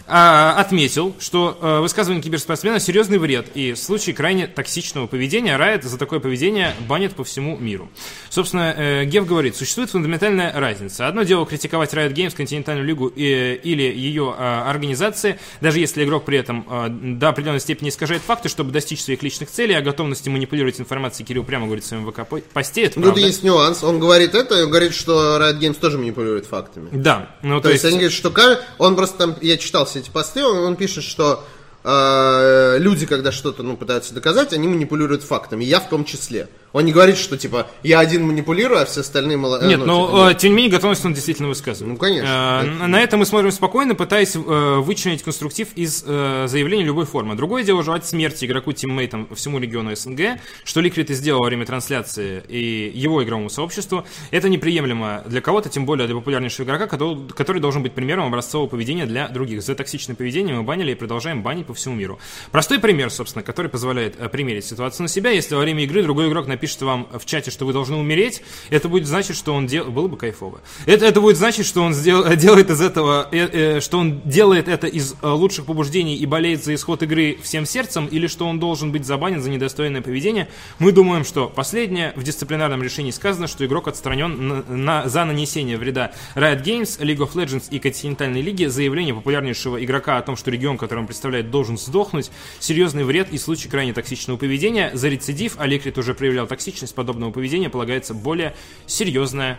отметил, что э, высказывание киберспортсмена серьезный вред, и в случае крайне токсичного поведения Riot за такое поведение банят по всему миру. Собственно, э, Гев говорит, существует фундаментальная разница. Одно дело критиковать Riot Games, континентальную лигу э, или ее э, организации, даже если игрок при этом э, до определенной степени искажает факты, чтобы достичь своих личных целей, о готовности манипулировать информацией Кирилл прямо говорит в своем ВК-посте, это Тут правда. есть нюанс. Он говорит это, и он говорит, что Riot Games тоже манипулирует фактами. Да, ну То, есть, они говорят, что он просто там, я читал эти посты, он, он пишет, что э, люди, когда что-то ну, пытаются доказать, они манипулируют фактами, я в том числе. Он не говорит, что типа я один манипулирую, а все остальные мало... э, Нет, ну, но типа, нет. э, тем не менее готовность он действительно высказывает. Ну, конечно. Э, на- На это мы смотрим спокойно, пытаясь э, вычленить конструктив из э, заявления любой формы. Другое дело желать смерти игроку, тиммейтам всему региону СНГ, что Ликвид и сделал во время трансляции и его игровому сообществу. Это неприемлемо для кого-то, тем более для популярнейшего игрока, который, который должен быть примером образцового поведения для других. За токсичное поведение мы банили и продолжаем банить по всему миру. Простой пример, собственно, который позволяет э, примерить ситуацию на себя. Если во время игры другой игрок напишет вам в чате, что вы должны умереть, это будет значить, что он делает... Было бы кайфово. Это, это будет значить, что он сдел- делает из этого... э, э, что он делает это из э, лучших побуждений и болеет за исход игры всем сердцем, или что он должен быть забанен за недостойное поведение. Мы думаем, что последнее в дисциплинарном решении сказано, что игрок отстранен на- на- за нанесение вреда Riot Games, League of Legends и континентальной лиги. Заявление популярнейшего игрока о том, что регион, который он представляет, должен сдохнуть. Серьезный вред и случай крайне токсичного поведения. За рецидив, а Ликрит уже проявлял токсичность подобного поведения, полагается более серьезное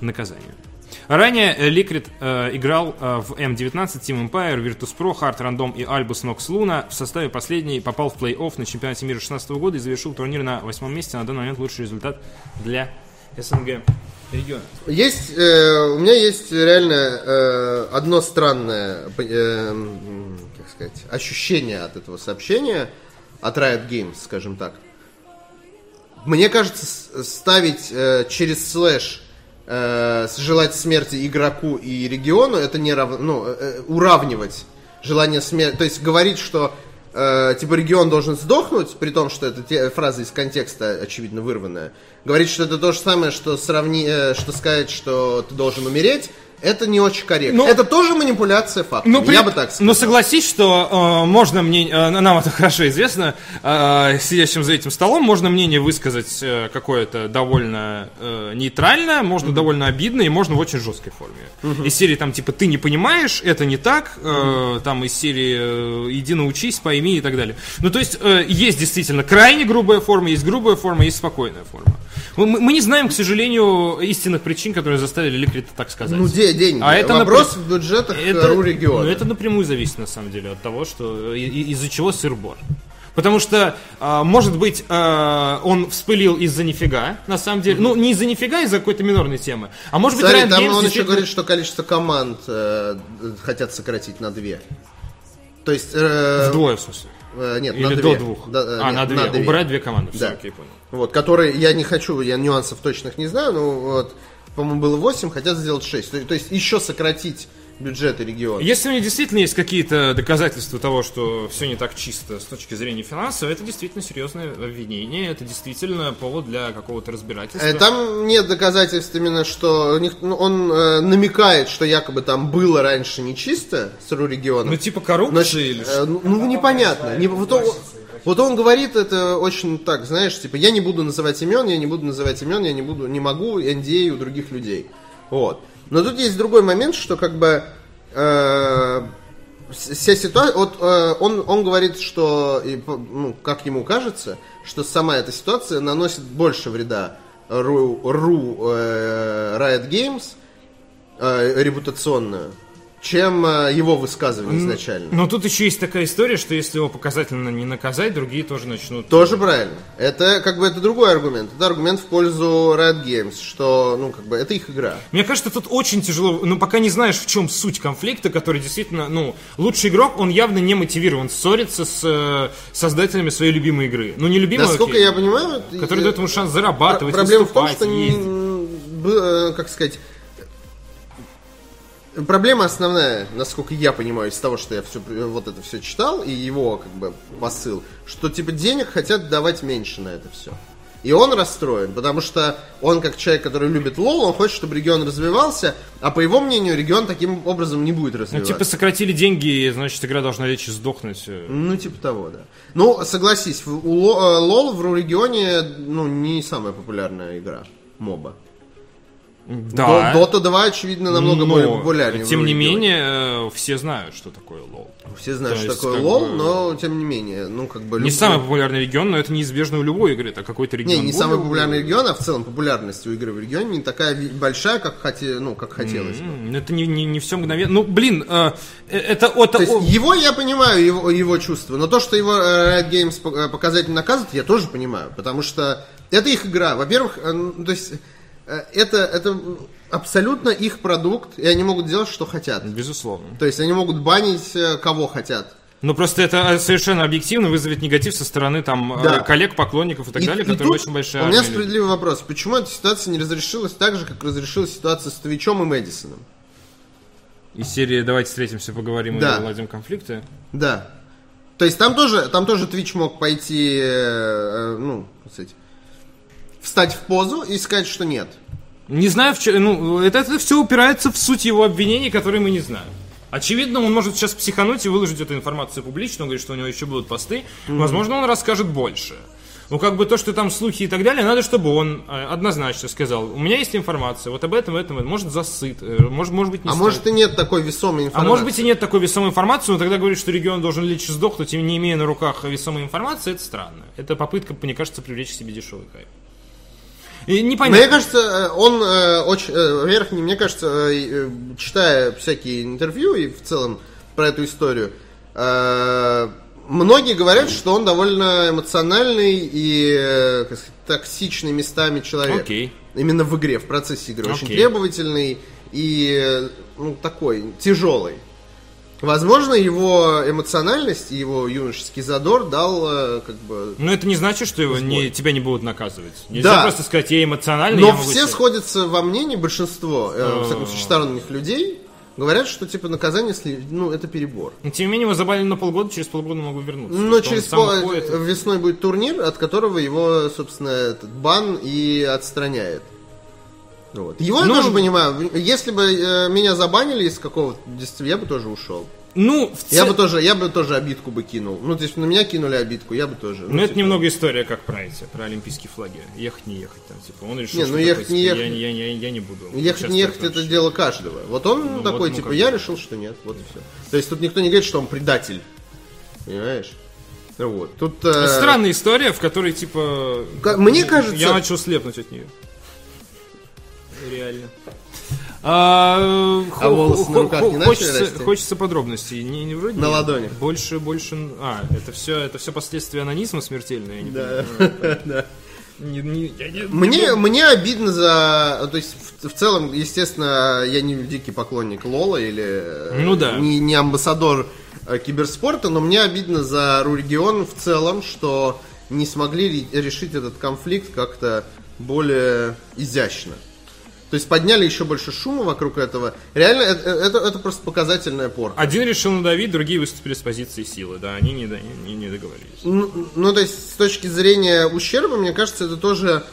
наказание. Ранее Liquid э, играл э, в M19, Team Empire, Virtus.pro, Hard Random и Albus Nox Luna. В составе последней попал в плей-офф на чемпионате мира 2016 года и завершил турнир на восьмом месте. На данный момент лучший результат для СНГ региона. Есть, э, у меня есть реально э, одно странное, э, как сказать, ощущение от этого сообщения, от Riot Games, скажем так. Мне кажется, ставить э, через слэш э, желать смерти игроку и региону, это не равно, ну, э, уравнивать желание смерти, то есть говорить, что э, типа регион должен сдохнуть, при том, что это те- фраза из контекста очевидно вырванная, говорить, что это то же самое, что сравни, э, что сказать, что ты должен умереть, это не очень корректно. Ну, это тоже манипуляция фактами, Ну, при- я бы так сказал. Ну, согласись, что э, можно мне, э, нам это хорошо известно, э, сидящим за этим столом, можно мнение высказать э, какое-то довольно э, нейтральное, можно довольно обидно и можно в очень жесткой форме. Из серии там типа ты не понимаешь, это не так, э, там из серии э, иди научись, пойми и так далее. Ну, то есть э, есть действительно крайне грубая форма, есть грубая форма, есть спокойная форма. Мы, мы- мы не знаем, к сожалению, истинных причин, которые заставили Ликрита так сказать. Ну, де- деньги. А это, Вопрос например, в бюджетах это, РУ региона. ну, это напрямую зависит, на самом деле, от того, что из-за чего сыр-бор. Потому что, а, может быть, а, он вспылил из-за нифига, на самом деле. Ну, не из-за нифига, из-за какой-то минорной темы. А может быть, Смотри, Riot там Games он еще говорит, что количество команд э, хотят сократить на две. То есть... э, Вдвое, в смысле. э, нет, Или на до две. двух. Да, э, а, нет, на две. Убрать две команды. Все, Да. окей, понял. Вот, которые, я не хочу, я нюансов точных не знаю, но вот, по-моему, было 8, хотят сделать 6. То, то есть еще сократить бюджеты региона. Если у них действительно есть какие-то доказательства того, что все не так чисто с точки зрения финансов, это действительно серьезное обвинение, это действительно повод для какого-то разбирательства. Э, Там нет доказательств именно, что у них- ну, он э, намекает, что якобы там было раньше нечисто с РУ регионом. Ну, типа коррупция Значит, или э, что? ну, ну, непонятно. Не- вот, вот он говорит это очень так, знаешь, типа, я не буду называть имен, я не буду называть имен, я не буду, не могу NDA у других людей. Вот. Но тут есть другой момент, что как бы э, вся ситуация, вот э, он, он говорит, что, и ну, как ему кажется, что сама эта ситуация наносит больше вреда РУ, РУ, э, Riot Games, э, репутационную, чем э, его высказывание изначально. Но тут еще есть такая история, что если его показательно не наказать, другие тоже начнут... Тоже правильно. Это как бы это другой аргумент. Это аргумент в пользу Riot Games, что, ну, как бы, это их игра. Мне кажется, тут очень тяжело, ну, пока не знаешь, в чем суть конфликта, который действительно, ну, лучший игрок, он явно не мотивирован ссориться с э, создателями своей любимой игры. Ну, не любимой, Насколько окей, я понимаю... который э, дает ему шанс зарабатывать, Проблема в том, что, не- ездить. б- э, как сказать, проблема основная, насколько я понимаю, из того, что я все, вот это все читал, и его как бы посыл, что типа денег хотят давать меньше на это все. И он расстроен, потому что он, как человек, который любит лол, он хочет, чтобы регион развивался, а по его мнению, регион таким образом не будет Ну, развиваться. типа, сократили деньги, и, значит, игра должна лечь и сдохнуть. э. Ну, типа того, да. Ну, согласись, у э, LoL в регионе, ну, не самая популярная игра. MOBA. Да. Dota 2, очевидно, намного Но, более популярнее. Тем не менее, э, все знают, что такое LoL. Все знают, То что есть, такое LoL, бы, но тем не менее, ну, как бы... Не любой- самый популярный регион, но это неизбежно у любой игры. Это какой-то Не, регион. не более- самый популярный регион, а в целом популярность у игры в регионе не такая большая, как, хоте, ну, как хотелось бы. М, Это не, не, не все мгновенно. Ну, блин, э, э, это... это То есть его я понимаю, его, его чувства, но то, что его э, Riot Games по- показательно наказывают, я тоже понимаю, потому что это их игра. Во-первых, ну, то есть это, это абсолютно их продукт, и они могут делать, что хотят. Безусловно. То есть они могут банить э, кого хотят. Ну, просто это совершенно объективно вызовет негатив со стороны там э, Да. коллег, поклонников и так И- далее, и которые тут очень большая У меня армия людей. справедливый вопрос. Почему эта ситуация не разрешилась так же, как разрешилась ситуация с Твичом и Мэдисоном? Из серии «Давайте встретимся, поговорим Да. и наладим конфликты». Да. То есть там тоже, там тоже Twitch мог пойти, э, э, ну, сказать, встать в позу и сказать, что нет. Не знаю, в чё- ну, это, это все упирается в суть его обвинений, которые мы не знаем. Очевидно, он может сейчас психануть и выложить эту информацию публично, он говорит, что у него еще будут посты. Возможно, он расскажет больше. Ну, как бы то, что там слухи и так далее, надо, чтобы он э, однозначно сказал, у меня есть информация, вот об этом, этом, этом. может засыт, э, может, может быть не А стоит. может и нет такой весомой А информации. может быть и нет такой весомой информации, но тогда говорит, что регион должен лечь и сдохнуть, и не имея на руках весомой информации, это странно. Это попытка, мне кажется, привлечь к себе дешевый хайп. И непонятно. Мне кажется, э, он э, очень, э, не- мне кажется, э, э, читая всякие интервью и в целом про эту историю, э, многие говорят, что он довольно эмоциональный и э, как сказать, токсичный местами человек. Окей. Именно в игре, в процессе игры. Очень Окей. требовательный и ну, такой тяжелый. Возможно, его эмоциональность и его юношеский задор дал э, как бы Но это не значит, что его не, тебя не будут наказывать. Нельзя Да. просто сказать, я эмоциональный, я Но могу все себя- сходятся во мнении, большинство, э, во всяком случае, А. сторонних людей, говорят, что типа наказание, ну, это перебор. Но, Тем не менее, его забанили на полгода, через полгода могу вернуться. Но он через пол- весной будет турнир, от которого его, собственно, этот бан и отстраняет. Вот. Его Ну, я тоже понимаю. Если бы э, меня забанили из какого-то я бы тоже ушел. Ну, в Я цел- бы тоже, я бы тоже обидку бы кинул. Ну, то есть на меня кинули обидку, я бы тоже. Ну, это типа, немного история, как про эти, про олимпийские флаги. Ехать, не ехать. Там, типа, он решил, Не, ну, такой, ехать, не типа, ехать. Я, я, я, я не буду. Ехать, не ехать, это дело каждого. Вот он Ну, такой, вот, ну, типа, я решил, что нет, вот и все. То есть тут никто не говорит, что он предатель. Понимаешь? Ну Вот. Тут... э, Странная история, в которой, типа... Мне кажется- Я начал слепнуть от нее. Реально. А, А волосы на руках не начали хочется, расти? хочется подробностей. Не, не вроде На нет. ладонях. Больше, больше. А, это все, это все последствия анонизма смертельные. я не Да, понимаю. да. Не- не- я не- Мне, мне обидно за... То есть, в, в целом, естественно, я не дикий поклонник Лола или... э, Ну да. Не, не амбассадор э, киберспорта, но мне обидно за Рурегион в целом, что не смогли ре- решить этот конфликт как-то более изящно. То есть подняли еще больше шума вокруг этого. Реально, это, это, это просто показательная порка. Один решил надавить, другие выступили с позиции силы. Да, они не, не, не договорились. Ну, ну, то есть, с точки зрения ущерба, мне кажется, это тоже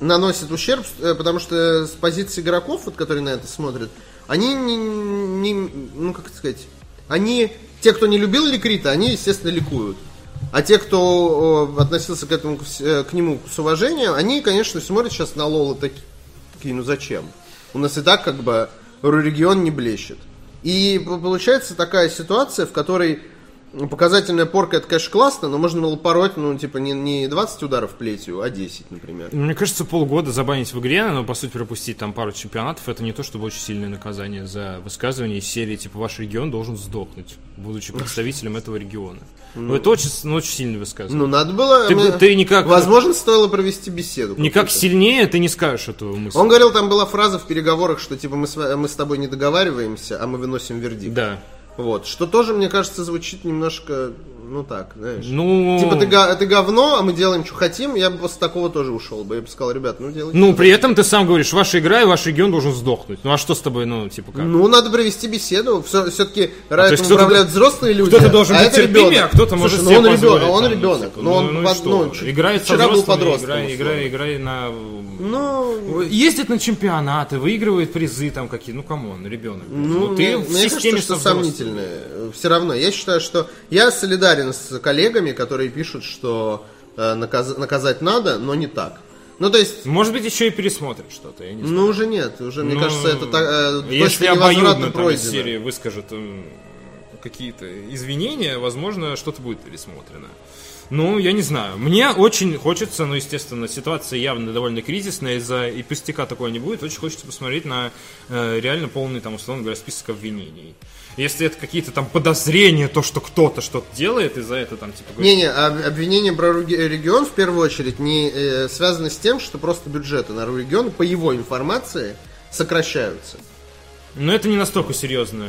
наносит ущерб, э, потому что с позиции игроков, вот, которые на это смотрят, они не, не- ну, как сказать, они, те, кто не любил Ликрита, они, естественно, ликуют. А те, кто относился к этому, к э, к нему с уважением, они, конечно, смотрят сейчас на Лола таки- такие, ну зачем? У нас и так как бы регион не блещет. И получается такая ситуация, в которой показательная порка, это, конечно, классно, но можно было пороть, ну, типа, не, не 20 ударов плетью, а 10, например. Мне кажется, полгода забанить в игре, но, по сути, пропустить там пару чемпионатов, это не то, чтобы очень сильное наказание за высказывание из серии, типа, ваш регион должен сдохнуть, будучи представителем этого региона. Ну, это очень, ну, очень сильное высказывание. Ну, надо было... Ты бы- мы- ты никак- Возможно, стоило провести беседу. Никак сильнее ты не скажешь эту мысль. Он говорил, там была фраза в переговорах, что, типа, мы с, ва- мы с тобой не договариваемся, а мы выносим вердикт. Да. Вот. Что тоже, мне кажется, звучит немножко, ну так, знаешь. Ну, Типа, ты, ты говно, а мы делаем, что хотим, я бы после такого тоже ушел бы. Я бы сказал, ребят, ну делайте. ну, при этом ты сам говоришь, ваша игра и ваш регион должен сдохнуть. Ну, а что с тобой, ну, типа как? Ну, надо провести беседу. Все-таки то Райтом управляют взрослые люди. Кто-то должен а быть это терпимее, а кто-то может Слушай, ну, он ребенок, он там, ребенок. Ну, он ну, под- ну, играет вчера был подростком, играй, играй, играй на... Ну, Ездит на чемпионаты, выигрывает призы там какие. Ну, come on, ребенок. Ну, ты мне, в системе что со взрослыми. сомнительное. Все равно. Я считаю, что я солидарен с коллегами, которые пишут, что э, наказ- наказать надо, но не так. Ну, то есть, Может быть, еще и пересмотрит что-то, я не знаю. ну, уже нет. Уже, мне Ну, кажется, это так, э, Если обоюдно там из серии выскажет м, какие-то извинения, возможно, что-то будет пересмотрено. Ну, я не знаю. Мне очень хочется, ну, естественно, ситуация явно довольно кризисная, из-за и пустяка такого не будет. Очень хочется посмотреть на э, реально полный, там, условно говоря, список обвинений. Если это какие-то там подозрения, то, что кто-то что-то делает, и за это там, типа, Не-не, об- обвинения про регион в первую очередь не э, связаны с тем, что просто бюджеты на регион, по его информации, сокращаются. ну, это не настолько серьезно.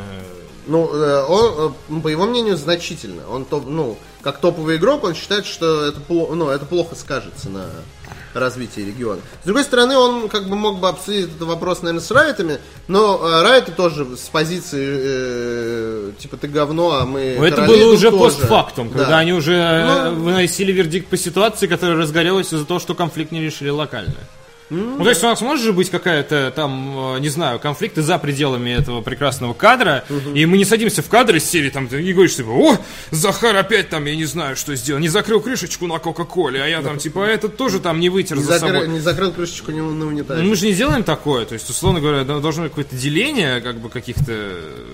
Ну, э, он, э, по его мнению, значительно. Он топ, ну, как топовый игрок, он считает, что это, ну, это плохо скажется на развитии региона. С другой стороны, он как бы мог бы обсудить этот вопрос, наверное, с Райтами, но э, Райты тоже с позиции э, типа ты говно, а мы. Но это короли», было уже тоже. постфактум, когда Да. они уже э, Ну. выносили вердикт по ситуации, которая разгорелась из-за того, что конфликт не решили локально. Ну, то есть у нас может же быть какая-то там, э, не знаю, конфликты за пределами этого прекрасного кадра, и мы не садимся в кадр из серии, там, и говоришь, типа, о, Захар опять там, я не знаю, что сделал, не закрыл крышечку на Кока-Коле, а я там, типа, а этот тоже там не вытер Не, за закры- собой. не закрыл крышечку не- на унитазе. Ну, мы же не делаем такое, то есть, условно говоря, должно быть какое-то деление, как бы, каких-то э,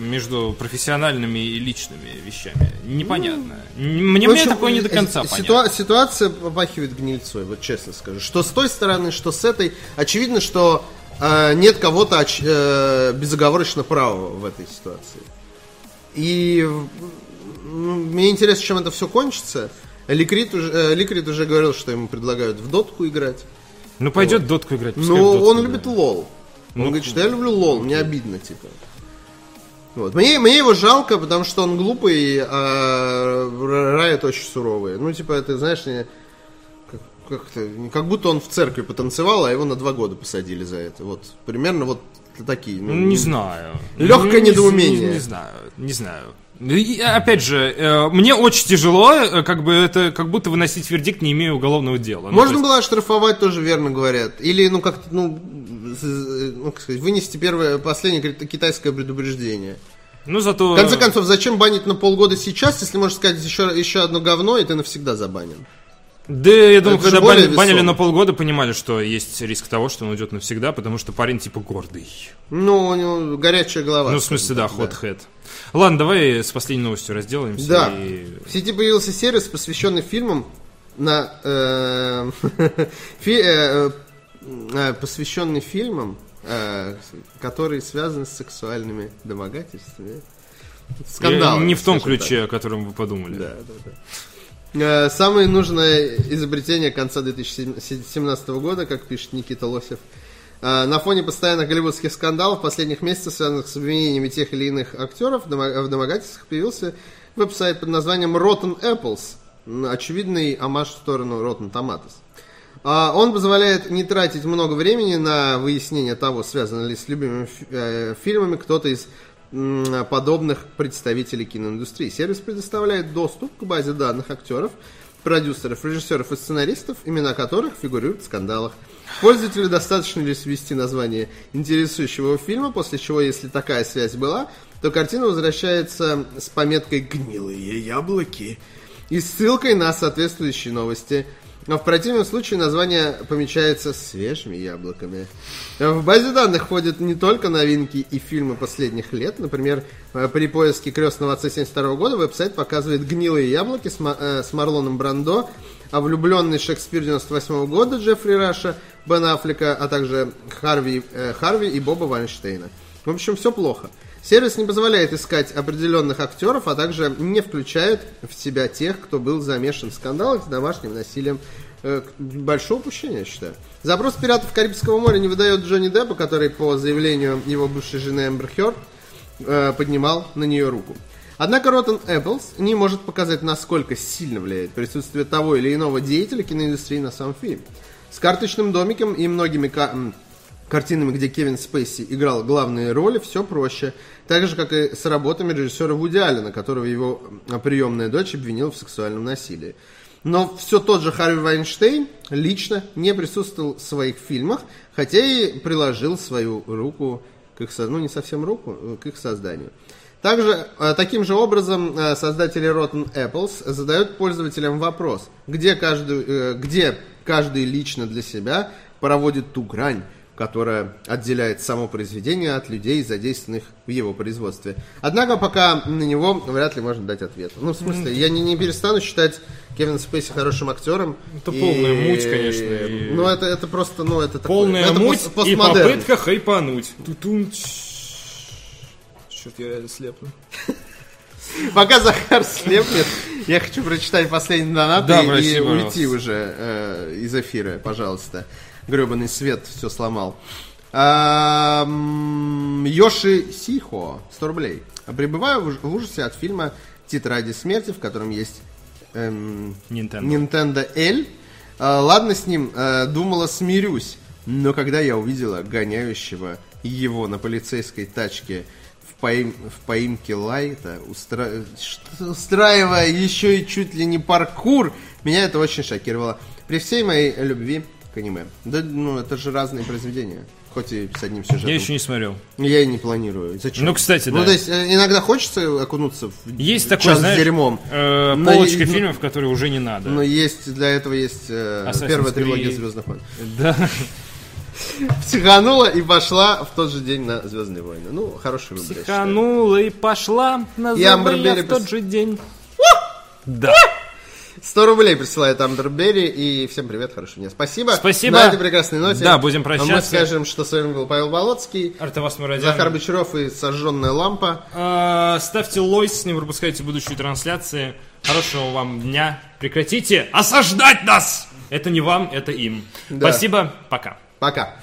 между профессиональными и личными вещами. Непонятно. Мне, В мне общем, такое не до э, конца ситуа- понятно. Ситуация попахивает гнильцой, вот честно скажу. Что с той стороны, что с этой. Очевидно, что э, нет кого-то оч- э, безоговорочно правого в этой ситуации. И м, мне интересно, чем это все кончится. Likkrit уже, э, Likkrit уже говорил, что ему предлагают в дотку играть. Ну, пойдет дотку играть. Ну, он играет. любит LoL. Он Ну, говорит, что я люблю LoL, мне обидно, типа. Вот. Мне, мне его жалко, потому что он глупый, а Riot очень суровый. Ну, типа, это, знаешь, не, как, как-то, как будто он в церкви потанцевал, а его на два года посадили за это. Вот, примерно вот такие. Ну, не знаю. Легкое не- недоумение. Не, не знаю, не знаю. Ну, и, опять же, э, мне очень тяжело, э, как бы это, как будто выносить вердикт, не имея уголовного дела. Ну, Можно есть- было оштрафовать, тоже верно говорят. Или, ну, как-то, ну, ну, как сказать, вынести первое, последнее ки- китайское предупреждение. Ну, зато... В конце концов, зачем банить на полгода сейчас, если можешь сказать еще, еще одно говно, и ты навсегда забанен? Да, я думаю, Это когда бан- банили на полгода, понимали, что есть риск того, что он уйдет навсегда, потому что парень типа гордый. Ну, у него горячая голова. Ну, в смысле, да, hot head. Ладно, давай с последней новостью разделаемся. Да. и- В сети появился сервис, посвященный фильмам на... э, фи- э, э, посвященный фильмам, э, которые связаны с сексуальными домогательствами. Скандал. Не в том ключе, о котором вы подумали. Да, да, да. Э, Самое нужное изобретение конца 2017 года, как пишет Никита Лосев. Э, На фоне постоянных голливудских скандалов последних месяцев, связанных с обвинениями тех или иных актеров в домо- в домогательствах, появился веб-сайт под названием Rotten Apples. Очевидный амаш в сторону Rotten Tomatoes. А, Он позволяет не тратить много времени на выяснение того, связано ли с любимыми э, фильмами кто-то из подобных представителей киноиндустрии. Сервис предоставляет доступ к базе данных актеров, продюсеров, режиссеров и сценаристов, имена которых фигурируют в скандалах. Пользователю достаточно лишь ввести название интересующего его фильма, после чего, если такая связь была, то картина возвращается с пометкой «Гнилые яблоки» и ссылкой на соответствующие новости. Но в противном случае название помечается свежими яблоками. В базе данных входят не только новинки и фильмы последних лет. Например, э, при поиске «Крестного отца» 72 года веб-сайт показывает «Гнилые яблоки» с, э, Марлоном Брандо, а влюбленный Шекспир 98 года Джеффри Раша, Бен Аффлека, а также Харви, э, Харви и Боба Вайнштейна. В общем, все плохо. Сервис не позволяет искать определенных актеров, а также не включает в себя тех, кто был замешан в скандалах с домашним насилием. Э, большое упущение, я считаю. Запрос пиратов Карибского моря не выдает Джонни Деппа, который, по заявлению его бывшей жены Эмбер Хёрд, э, поднимал на нее руку. Однако Rotten Apples не может показать, насколько сильно влияет присутствие того или иного деятеля киноиндустрии на сам фильм. С карточным домиком и многими ка- картинами, где Кевин Спейси играл главные роли, все проще. Так же, как и с работами режиссера Вуди Аллена, которого его приемная дочь обвинила в сексуальном насилии. Но все тот же Харви Вайнштейн лично не присутствовал в своих фильмах, хотя и приложил свою руку к их, ну не совсем руку, э, к их созданию. Также, э, таким же образом, э, создатели Rotten Apples задают пользователям вопрос, где каждый, где каждый лично для себя проводит ту грань, которая отделяет само произведение от людей, задействованных в его производстве. Однако пока на него вряд ли можно дать ответ. Ну, в смысле, я не, не перестану считать Кевина Спейси хорошим актером. Это полная муть, конечно, и- Ну, это, это просто, ну, это такое- Полная это муть пос- и постмодерн. попытка хайпануть. Тутун. Черт, я реально слепну. Пока Захар слепнет, я хочу прочитать последний донат Да, и, и уйти уже э, из эфира, пожалуйста. Гребаный свет все сломал. Йоши Сихо, 100 рублей. Прибываю в уж- в ужасе от фильма «Тетради смерти», в котором есть эм, Nintendo. Nintendo L. А, ладно с ним, э, думала, смирюсь. Но когда я увидела гоняющего его на полицейской тачке в, поим- в поимке Лайта, устра- устраивая еще и чуть ли не паркур, меня это очень шокировало. При всей моей любви к аниме. Да, ну, это же разные произведения. Хоть и с одним сюжетом. Я еще не смотрел. Я и не планирую. Зачем? Ну, кстати, Ну, да. то есть, э, иногда хочется окунуться в Есть такой, час знаешь, с дерьмом. э, Но полочка и- ну, фильмов, которые уже не надо. Но есть, для этого есть э, первая трилогия. Звездных войн. Да. Психанула и пошла в тот же день на Звездные войны. Ну, хороший выбор. Психанула и пошла на забыла Берри в тот же день. Да. 100 рублей присылает Амбер Берри. И всем привет, хорошего дня. Спасибо. Спасибо. На этой прекрасной ноте. Да, будем Мы прощаться. скажем, что с вами был Павел Болоцкий, Артавас Мурадян. Захар Бочаров и сожженная лампа. А, Ставьте лойс, не пропускайте будущие трансляции. Хорошего вам дня. Прекратите осаждать нас! Это не вам, это им. Да. Спасибо, пока. Пока.